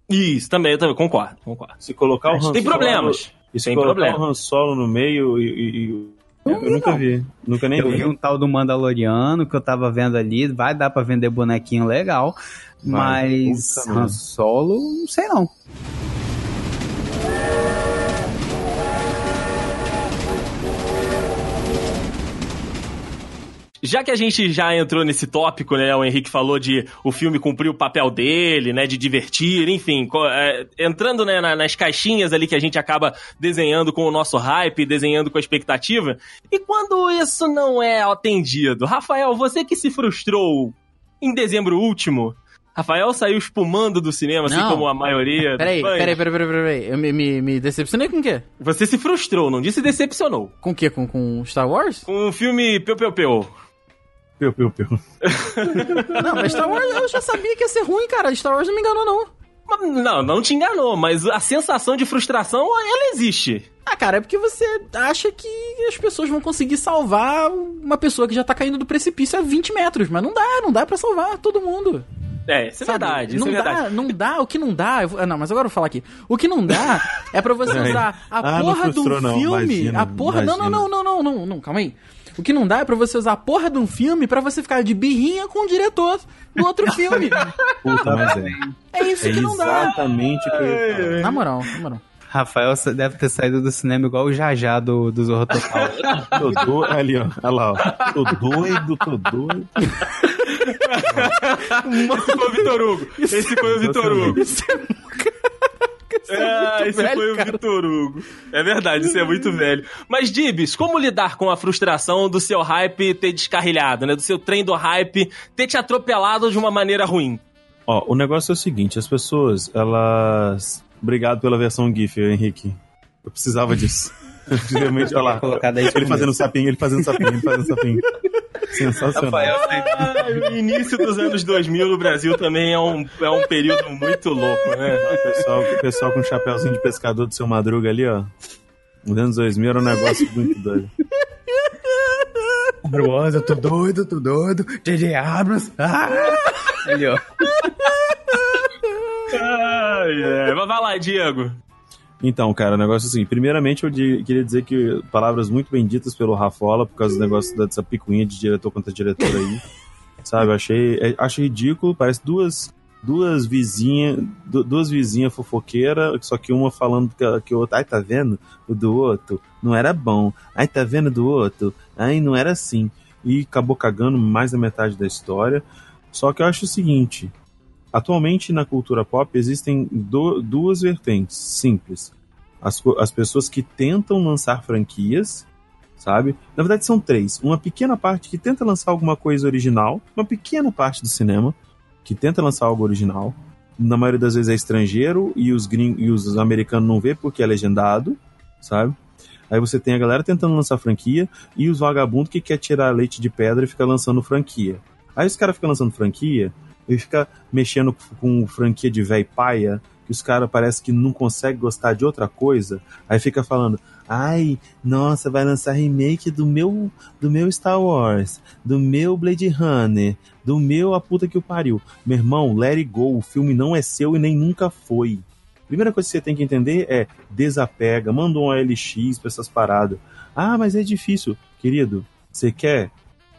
Isso, também, eu também concordo, concordo. Se colocar o Han Tem Solo- problemas. Se Tem colocar problema. o Han Solo no meio e, e- e Eu nunca vi. Nunca nem Eu vi. vi um tal do Mandaloriano que eu tava vendo ali, vai dar pra vender bonequinho legal, Vai. mas Puta Han. Solo, não sei não. Já que a gente já entrou nesse tópico, né? O Henrique falou de o filme cumprir o papel dele, né? De divertir, enfim. é, entrando né, na- nas caixinhas ali que a gente acaba desenhando com o nosso hype, desenhando com a expectativa. E quando isso não é atendido? Rafael, você que se frustrou em dezembro último, Rafael saiu espumando do cinema, assim Não. como a maioria. Peraí, peraí, peraí, peraí, peraí. Eu me, me, me decepcionei com o quê? Você se frustrou, não disse decepcionou. Com o quê? Com, com Star Wars? Com o filme Peu Peu Peu. Piu, piu, piu. Não, mas Star Wars eu já sabia que ia ser ruim, cara. Star Wars não me enganou, não. Não, não te enganou, mas a sensação de frustração, ela existe. Ah, cara, é porque você acha que as pessoas vão conseguir salvar uma pessoa que já tá caindo do precipício a 20 metros, mas não dá, não dá pra salvar todo mundo. É, isso é Sabe? verdade, isso não é dá, verdade. não dá, o que não dá. eu vou- ah, não, mas agora eu vou falar aqui. O que não dá é pra você usar a Ah, porra não. filme. Imagina, a porra. Não, não, não, não, não, não, não, calma aí. O que não dá é pra você usar a porra de um filme pra você ficar de birrinha com o diretor do outro filme. Puta, mas é. É isso É que não dá. exatamente o que eu ia falar. Na moral, na moral. Rafael deve ter saído do cinema igual o Jajá do, do Zorro Total. Tô doido. Ali, ó. Olha lá, ó. Tô doido, tô doido. Esse foi o Vitor Hugo. Esse foi o Vitor Hugo. É, esse velho, foi o cara. Vitor Hugo. É verdade, isso é muito velho. Mas, Dibs, como lidar com a frustração do seu hype ter descarrilhado, né? Do seu trem do hype ter te atropelado de uma maneira ruim? Ó, o negócio é o seguinte, as pessoas, elas... Obrigado pela versão GIF, Henrique. Eu precisava disso. Realmente, olha lá. Colocar daí Ele fazendo sapinho, ele fazendo sapinho, ele fazendo sapinho. Sensacional. Ah, o início dos anos 2000 no Brasil também é um, é um período muito louco, né? O pessoal, o pessoal com chapéuzinho de pescador do seu Madruga ali, ó. Nos anos 2000 era um negócio muito doido. Eu tô doido, tô doido. J.J. Abrams. Ah! Ali, ó. Ai. Mas vai lá, Diego. Então, cara, o negócio é assim. Primeiramente, eu di- queria dizer que palavras muito benditas pelo Rafola, por causa do negócio dessa picuinha de diretor contra diretor aí. Sabe, eu achei, é, achei ridículo. Parece duas, duas vizinhas, du- duas vizinhas fofoqueiras, só que uma falando que, que o outro, ai, tá vendo? O do outro não era bom. Ai, tá vendo do outro? Ai, não era assim. E acabou cagando mais da metade da história. Só que eu acho o seguinte: Atualmente na cultura pop existem do- duas vertentes simples. As, as pessoas que tentam lançar franquias, sabe? Na verdade são três. Uma pequena parte que tenta lançar alguma coisa original, uma pequena parte do cinema que tenta lançar algo original. Na maioria das vezes é estrangeiro e os, e os americanos não vê porque é legendado, sabe? Aí você tem a galera tentando lançar franquia e os vagabundos que quer tirar leite de pedra e fica lançando franquia. Aí os caras ficam lançando franquia e fica mexendo com franquia de véi paia, que os caras parece que não conseguem gostar de outra coisa, aí fica falando, ai, nossa, vai lançar remake do meu do meu Star Wars, do meu Blade Runner, do meu A Puta Que O Pariu. Meu irmão, let it go, o filme não é seu e nem nunca foi. Primeira coisa que você tem que entender é desapega, manda um OLX pra essas paradas. Ah, mas é difícil. Querido, você quer?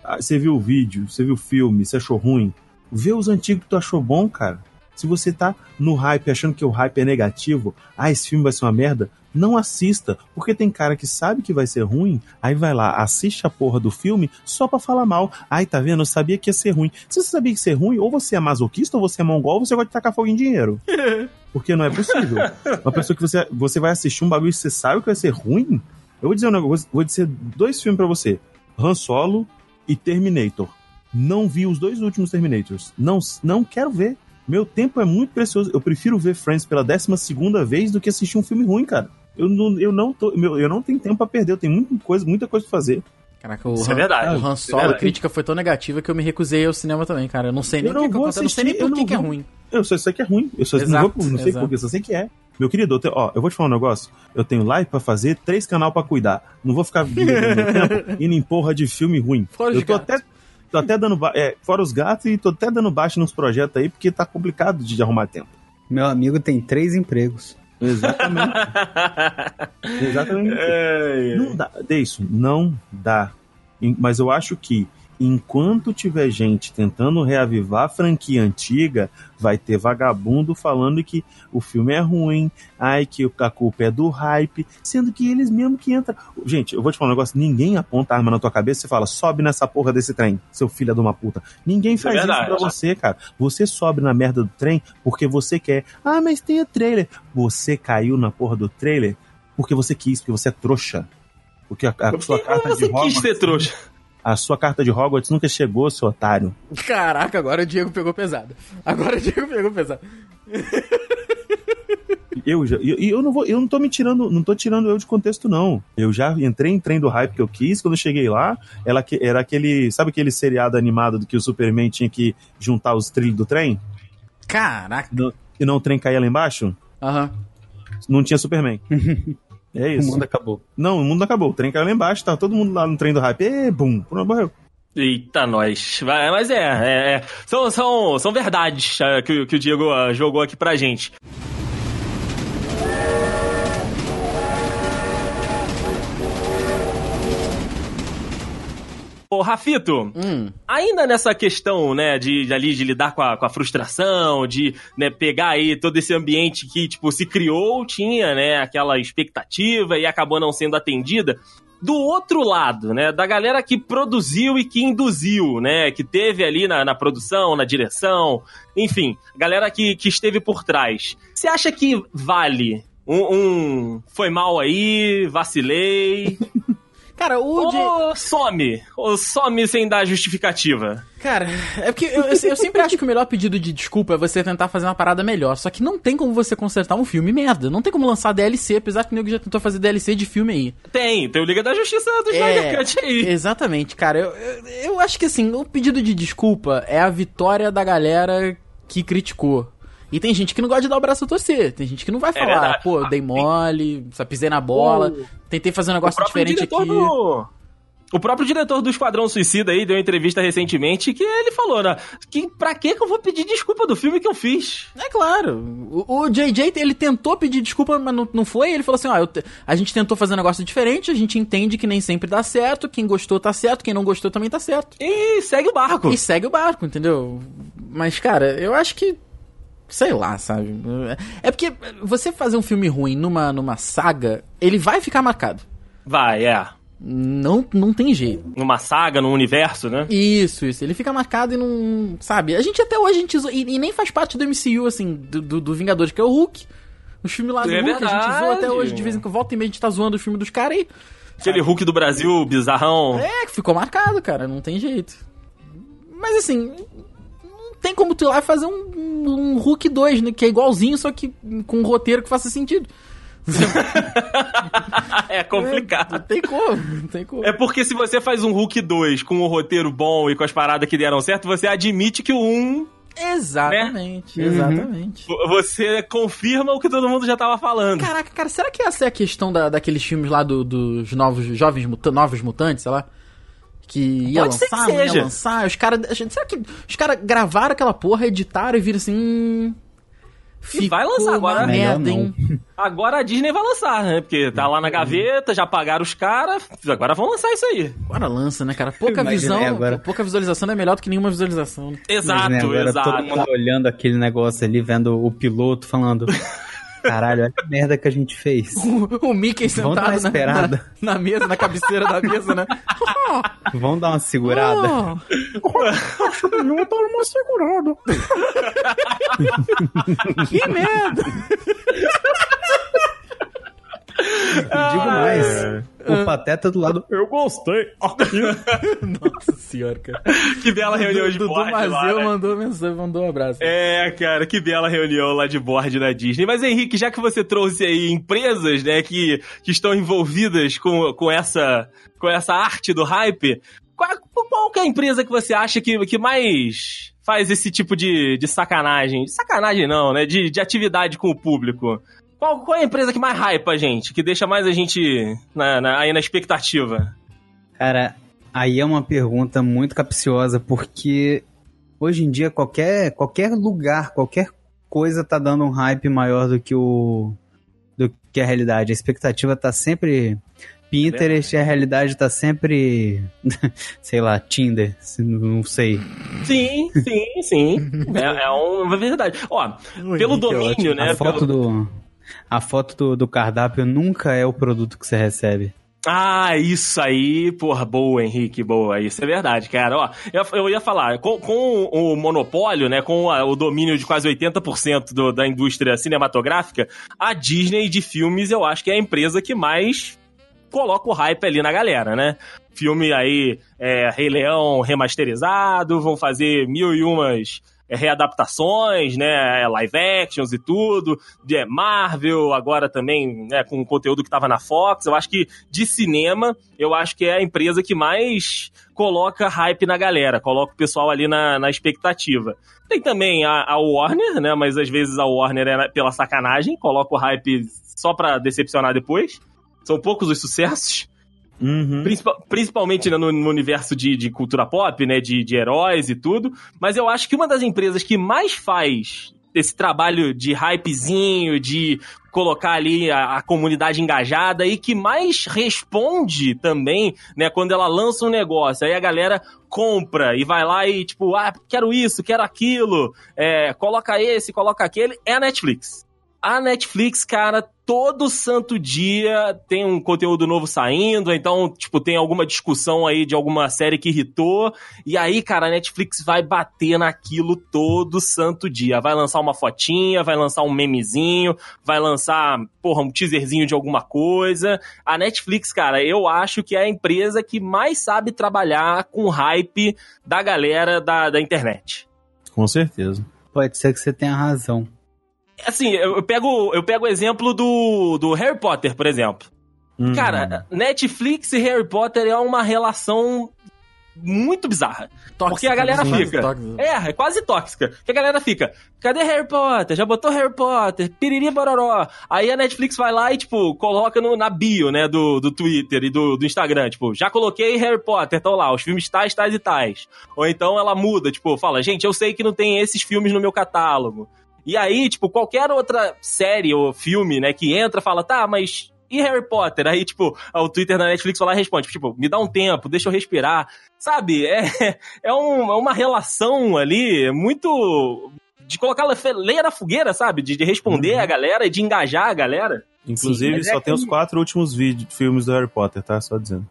Ah, Você viu o vídeo, você viu o filme, você achou ruim? Vê os antigos que tu achou bom, cara. Se você tá no hype achando que o hype é negativo, ah, esse filme vai ser uma merda, não assista, porque tem cara que sabe que vai ser ruim, aí vai lá, assiste a porra do filme só pra falar mal. Ai, tá vendo? Eu sabia que ia ser ruim. Se você sabia que ia ser ruim, ou você é masoquista, ou você é mongol, ou você gosta de tacar fogo em dinheiro. Porque não é possível. Uma pessoa que você, você vai assistir um bagulho e você sabe que vai ser ruim. Eu vou dizer um negócio, vou dizer dois filmes pra você: Han Solo e Terminator. Não vi os dois últimos Terminators. Não, não quero ver. Meu tempo é muito precioso. Eu prefiro ver Friends pela décima segunda vez do que assistir um filme ruim, cara. Eu não, eu não, tô, meu, eu não tenho tempo pra perder. Eu tenho muita coisa, muita coisa pra fazer. Caraca, o Isso é Han, verdade. o Han é Solo, a verdade. crítica foi tão negativa que eu me recusei ao cinema também, cara. Eu não sei nem Eu o que, não que vou acontece, eu não sei nem assistir, por que, não que é ruim. Eu só sei que é ruim. Eu só não, Exato, vou, não sei exato. porquê, só sei que é. Meu querido, eu, te- ó, eu vou te falar um negócio. Eu tenho live pra fazer, três canal pra cuidar. Não vou ficar meu tempo indo em porra de filme ruim. Fora eu tô até, tô até dando. É, fora os gatos e tô até dando baixo nos projetos aí, porque tá complicado de arrumar tempo. Meu amigo tem três empregos. Exatamente. Exatamente. É, é. Não dá. Deison, não dá. Mas eu acho que enquanto tiver gente tentando reavivar a franquia antiga, vai ter vagabundo falando que o filme é ruim, ai, que a culpa é do hype, sendo que eles mesmo que entram. Gente, eu vou te falar um negócio: ninguém aponta a arma na tua cabeça e fala, sobe nessa porra desse trem, seu filho de uma puta. Ninguém Isso é faz isso verdade. pra você, cara. Você sobe na merda do trem porque você quer. Ah, mas tem o trailer. Você caiu na porra do trailer porque você quis, porque você é trouxa. Porque a, a sua carta você de Hogwarts. quis ser trouxa? A sua carta de Hogwarts nunca chegou, seu otário. Caraca, agora o Diego pegou pesado. Agora o Diego pegou pesado. Eu já, e eu, não vou, eu não tô me tirando, não tô tirando eu de contexto não. Eu já entrei em trem do hype que eu quis, quando eu cheguei lá, ela era aquele, sabe aquele seriado animado do que o Superman tinha que juntar os trilhos do trem? Caraca. E não o trem caía lá embaixo? Aham. Não tinha Superman. É O isso. mundo acabou. Não, o mundo não acabou. O trem caiu lá embaixo, tava todo mundo lá no trem do hype. E bum, pronto, morreu. Eita, nós. Mas é, é, é. São, são, são verdades ah, que, o- que o Diego ah, jogou aqui pra gente. Ô, Rafito, Hum. ainda nessa questão, né, de, de ali de lidar com a, com a frustração, de né, pegar aí todo esse ambiente que, tipo, se criou, tinha, né, aquela expectativa e acabou não sendo atendida. Do outro lado, né, da galera que produziu e que induziu, né, que teve ali na, na produção, na direção, enfim, galera que, que esteve por trás. Você acha que vale um, um foi mal aí, vacilei, Cara, o ou some, ou some sem dar justificativa? Cara, é porque eu, eu- eu sempre acho que o melhor pedido de desculpa é você tentar fazer uma parada melhor. Só que não tem como você consertar um filme merda. Não tem como lançar DLC, apesar que o nego já tentou fazer DLC de filme aí. Tem, tem o Liga da Justiça do Snyder Cut aí. exatamente, cara. Eu, eu, eu acho que assim, o pedido de desculpa é a vitória da galera que criticou. E tem gente que não gosta de dar o braço a torcer. Tem gente que não vai falar, verdade. pô, eu dei mole, só pisei na bola, tentei fazer um negócio diferente aqui. do... O próprio diretor do Esquadrão Suicida aí deu uma entrevista recentemente que ele falou, né? Que pra que que eu vou pedir desculpa do filme que eu fiz? É claro. O, o JJ, ele tentou pedir desculpa, mas não, não foi. Ele falou assim: ó, eu te- a gente tentou fazer um negócio diferente, a gente entende que nem sempre dá certo. Quem gostou tá certo, quem não gostou também tá certo. E segue o barco. E segue o barco, entendeu? Mas, cara, eu acho que. Sei lá, sabe? É porque você fazer um filme ruim numa, numa saga, ele vai ficar marcado. Vai, é. Não, não tem jeito. Numa saga, num universo, né? Isso, isso. Ele fica marcado e não. Sabe? A gente até hoje a gente e, e nem faz parte do MCU, assim, do, do, do Vingadores, que é o Hulk. Os filmes lá do É Hulk, a gente zoa até verdade. hoje, de vez em quando volta e meia a gente tá zoando o filme dos caras aí. Aquele Hulk do Brasil, bizarrão. É, que ficou marcado, cara, não tem jeito. Mas assim, tem como tu ir lá e fazer um, um Hulk 2, né? Que é igualzinho, só que com um roteiro que faça sentido. é complicado. Não tem como, não tem como. É porque se você faz um Hulk 2 com um roteiro bom e com as paradas que deram certo, você admite que o 1, Exatamente, Né? exatamente. você confirma o que todo mundo já tava falando. Caraca, cara, será que essa é a questão da, daqueles filmes lá do- dos novos jovens muta- novos mutantes, sei lá? Que ia Pode ser que lançar, não ia seja. lançar. Os caras. Será que os caras gravaram aquela porra, editaram e viram assim. hum, E vai lançar agora. Merda, não. hein? Agora a Disney vai lançar, né? Porque tá lá na gaveta, já pagaram os caras, agora vão lançar isso aí. Agora lança, né, cara? Pouca Imaginei visão, agora. pouca visualização é melhor do que nenhuma visualização. né? Exato, Imagina agora exato. todo mundo olhando aquele negócio ali, vendo o piloto falando. Caralho, olha a merda que a gente fez. O, o Mickey sentado na, na, na mesa, na cabeceira da mesa, né? Vamos dar uma segurada. Oh, tá uma segurada. que merda! E digo mais. O Pateta do lado. Eu gostei. Nossa senhora, cara. Que bela reunião de Dudu board Mazeu né? mandou mensagem, mandou um abraço. É, cara, que bela reunião lá de board da Disney. Mas, Henrique, já que você trouxe aí empresas, né, que, que estão envolvidas com, com, essa, com essa arte do hype, qual, qual que é a empresa que você acha que, que mais faz esse tipo de, de sacanagem? De sacanagem não, né? De, de atividade com o público. Qual, qual é a empresa que mais hypa a gente? Que deixa mais a gente na, na- aí na expectativa? Cara, aí é uma pergunta muito capciosa, porque hoje em dia qualquer, qualquer lugar, qualquer coisa tá dando um hype maior do que o, do que a realidade. A expectativa tá sempre Pinterest e a realidade tá sempre, sei lá, Tinder, não sei. Sim, sim, sim. é, é uma verdade. Ó, pelo domínio, né? A foto, pelo... do, a foto do, do cardápio nunca é o produto que você recebe. Ah, isso aí, porra, boa, Henrique, boa. Isso é verdade, cara. Ó, eu, eu ia falar, com, com, o monopólio, né, com a, o domínio de quase 80% do, da indústria cinematográfica, a Disney de filmes eu acho que é a empresa que mais coloca o hype ali na galera, né? Filme aí, é, Rei Leão remasterizado, vão fazer mil e umas é, readaptações, né, é, live actions e tudo, de Marvel, agora também, né, com o conteúdo que estava na Fox. Eu acho que de cinema, eu acho que é a empresa que mais coloca hype na galera, coloca o pessoal ali na, na expectativa. Tem também a, a Warner, né, mas às vezes a Warner é pela sacanagem, coloca o hype só pra decepcionar depois. São poucos os sucessos. Uhum. Principal, principalmente no, no, universo de, de cultura pop, né? De, de heróis e tudo. Mas eu acho que uma das empresas que mais faz esse trabalho de hypezinho, de colocar ali a, a, comunidade engajada e que mais responde também, né, quando ela lança um negócio, aí a galera compra e vai lá e tipo, ah, quero isso, quero aquilo, é, coloca esse, coloca aquele, é a Netflix. A Netflix, cara, todo santo dia tem um conteúdo novo saindo, então, tipo, tem alguma discussão aí de alguma série que irritou, e aí, cara, a Netflix vai bater naquilo todo santo dia. Vai lançar uma fotinha, vai lançar um memezinho, vai lançar, porra, um teaserzinho de alguma coisa. A Netflix, cara, eu acho que é a empresa que mais sabe trabalhar com hype da galera da, da internet. Com certeza. Pode ser que você tenha razão. Assim, eu, pego eu pego o exemplo do, do Harry Potter, por exemplo. Uhum. Cara, Netflix e Harry Potter é uma relação muito bizarra. Tóxica, porque a galera fica. É, é quase tóxica. Que a galera fica, cadê Harry Potter? Já botou Harry Potter? Piriri bororó. Aí a Netflix vai lá e, tipo, coloca no, na bio, né, do, do Twitter e do, do Instagram. Tipo, já coloquei Harry Potter, estão lá, os filmes tais, tais e tais. Ou então ela muda, tipo, fala, gente, eu sei que não tem esses filmes no meu catálogo. E aí, tipo, qualquer outra série ou filme, né, que entra, fala, tá, mas e Harry Potter? Aí, tipo, o Twitter da Netflix vai lá e responde, tipo, me dá um tempo, deixa eu respirar. Sabe? É, é, um, é uma relação ali muito. De colocar lenha na fogueira, sabe? De, de responder uhum. a galera e de engajar a galera. Inclusive, Sim, só é tem que... os quatro últimos vídeos, filmes do Harry Potter, tá? Só dizendo.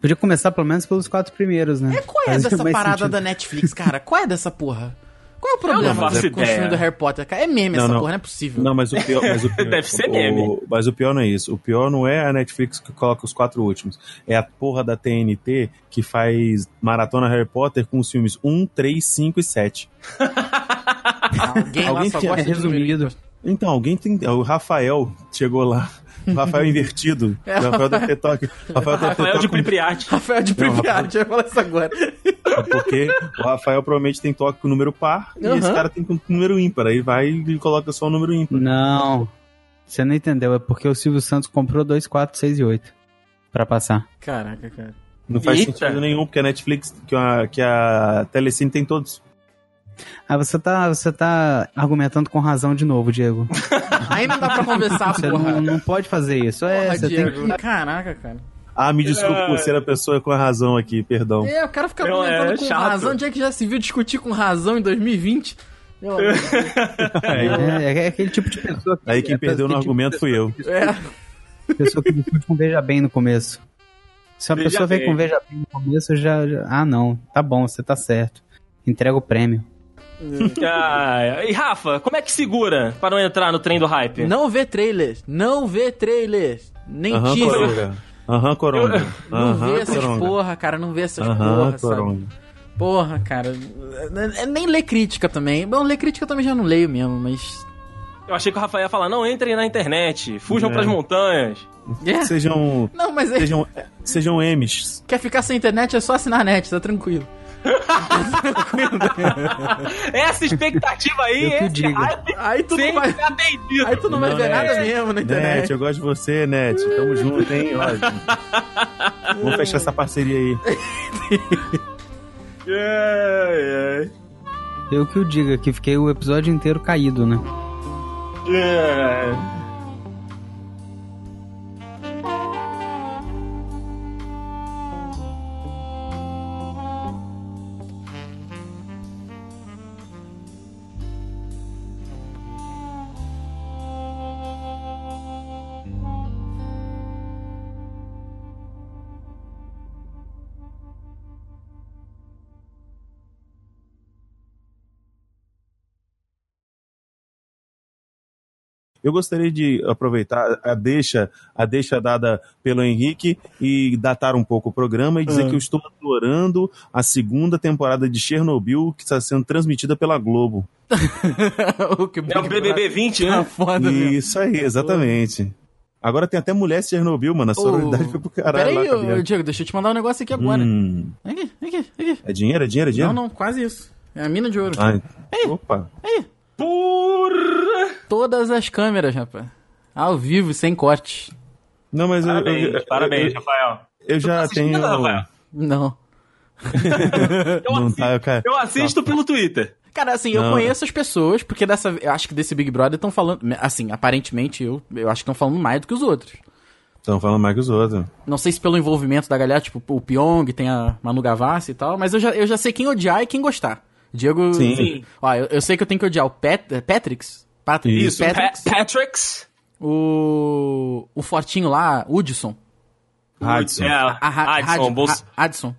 Podia começar pelo menos pelos quatro primeiros, né? É, qual é Faz dessa parada sentido. da Netflix, cara? Qual é dessa porra? Qual é o problema do filme do Harry Potter? Cara, é meme não, essa não. porra, não é possível. Não, mas o pior. Mas o pior Deve ser meme. O, mas o pior não é isso. O pior não é a Netflix que coloca os quatro últimos. É a porra da TNT que faz maratona Harry Potter com os filmes 1, 3, 5 e 7. alguém alguém lá só gosta resumido. Então, alguém tem. O Rafael chegou lá Rafael invertido. É, Rafael deve ter toque. Rafael, deve Rafael de Pripriati. Rafael de Pripriati, eu ia falar isso agora. É porque o Rafael provavelmente tem toque com número par uhum. e esse cara tem com número ímpar. Aí vai e coloca só o número ímpar. Não. Você não entendeu, é porque o Silvio Santos comprou 2, 4, 6 e 8 pra passar. Caraca, cara. Não faz Eita. sentido nenhum, porque a Netflix, que a, que a Telecine tem todos. Ah, você tá, você tá argumentando com razão de novo, Diego. Aí não dá pra conversar, você porra. Não, não pode fazer isso. É, porra, você Diego. tem que... Caraca, cara. Ah, me desculpe por ser a pessoa com a razão aqui, perdão. É, o cara fica argumentando é, com chato. razão. Onde é que já se viu discutir com razão em 2020? É, é, é, aquele tipo de pessoa que, Aí quem é, perdeu no argumento tipo fui eu. É. Pessoa que discute com veja bem no começo. Se a pessoa vem com veja bem no começo, já, já. Ah, não. Tá bom, você tá certo. Entrega o prêmio. ah, e Rafa, como é que segura para não entrar no trem do hype? Não vê trailers, não vê trailers, nem uhum, teaser. Aham, uhum, Coronga. Não uhum, vê essas coronga. porra, cara, não vê essas uhum, porra, coronga. sabe? Porra, cara, nem lê crítica também. Bom, ler crítica eu também já não leio mesmo, mas... Eu achei que o Rafael ia falar, não, entrem na internet, fujam é. pras montanhas. É. Sejam... Não, mas... É... Sejam, sejam M's. Quer ficar sem internet, é só assinar a net, tá tranquilo. Essa expectativa aí, esse digo. hype, aí tu não vai, aí tu não, não vai ver nada mesmo na internet. Net, eu gosto de você, Net. Tamo junto, hein? Vamos fechar essa parceria aí. yeah, yeah. Eu que o diga, que fiquei o episódio inteiro caído, né? Yeah. Eu gostaria de aproveitar a deixa, a deixa dada pelo Henrique e datar um pouco o programa e dizer Ah. que eu estou adorando a segunda temporada de Chernobyl que está sendo transmitida pela Globo. o que É o BBB 20, Tá né? foda mesmo. Isso aí, exatamente. Agora tem até mulher Chernobyl, mano. A sororidade foi pro caralho. Peraí, lá ô, Bianca. Diego, deixa eu te mandar um negócio aqui agora. Hum, aqui, aqui, aqui. é dinheiro, é dinheiro, é dinheiro? Não, não, quase isso. É a mina de ouro. Ai, opa. Porra! Todas as câmeras, rapaz. Ao vivo, sem corte. Não, mas eu- Parabéns, eu, eu, parabéns, eu, Rafael. eu já assistindo, tenho. Rafael? Não. Eu, Não assisto, tá, eu quero- eu assisto pelo Twitter. Cara, assim, eu Não. conheço as pessoas, porque dessa. Eu acho que desse Big Brother estão falando. Assim, aparentemente, eu, eu acho que estão falando mais do que os outros. Estão falando mais que os outros. Não sei se pelo envolvimento da galera, tipo, o Pyong, tem a Manu Gavassi e tal, mas eu já, eu já sei quem odiar e quem gostar. Diego. Sim. Sim. Ó, eu, eu sei que eu tenho que odiar o Pat, Patricks. Patrick. Isso. Pa Patricks. Patricks. O. O Fortinho lá, Hudson. Hudson. É, Hudson.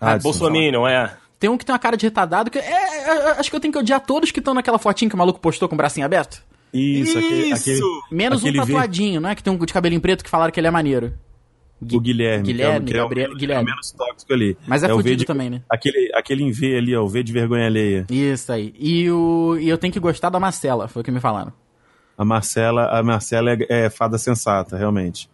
Hudson. Bolsominion, é. Tem um que tem uma cara de retardado que. É, é, é, acho que eu tenho que odiar todos que estão naquela fotinha que o maluco postou com o bracinho aberto. Isso, aquele, Isso! aquele- Menos aquele um tatuadinho, né? Que tem um de cabelinho preto que falaram que ele é maneiro. O Guilherme. Guilherme, que é, o- que é o, Guilherme. É o menos tóxico ali. Mas é, V fudido de- também, né? Aquele, aquele em V ali, ó, o V de vergonha alheia. Isso aí. E, o, e eu tenho que gostar da Marcela, foi o que me falaram. A Marcela, a Marcela é, é fada sensata, realmente.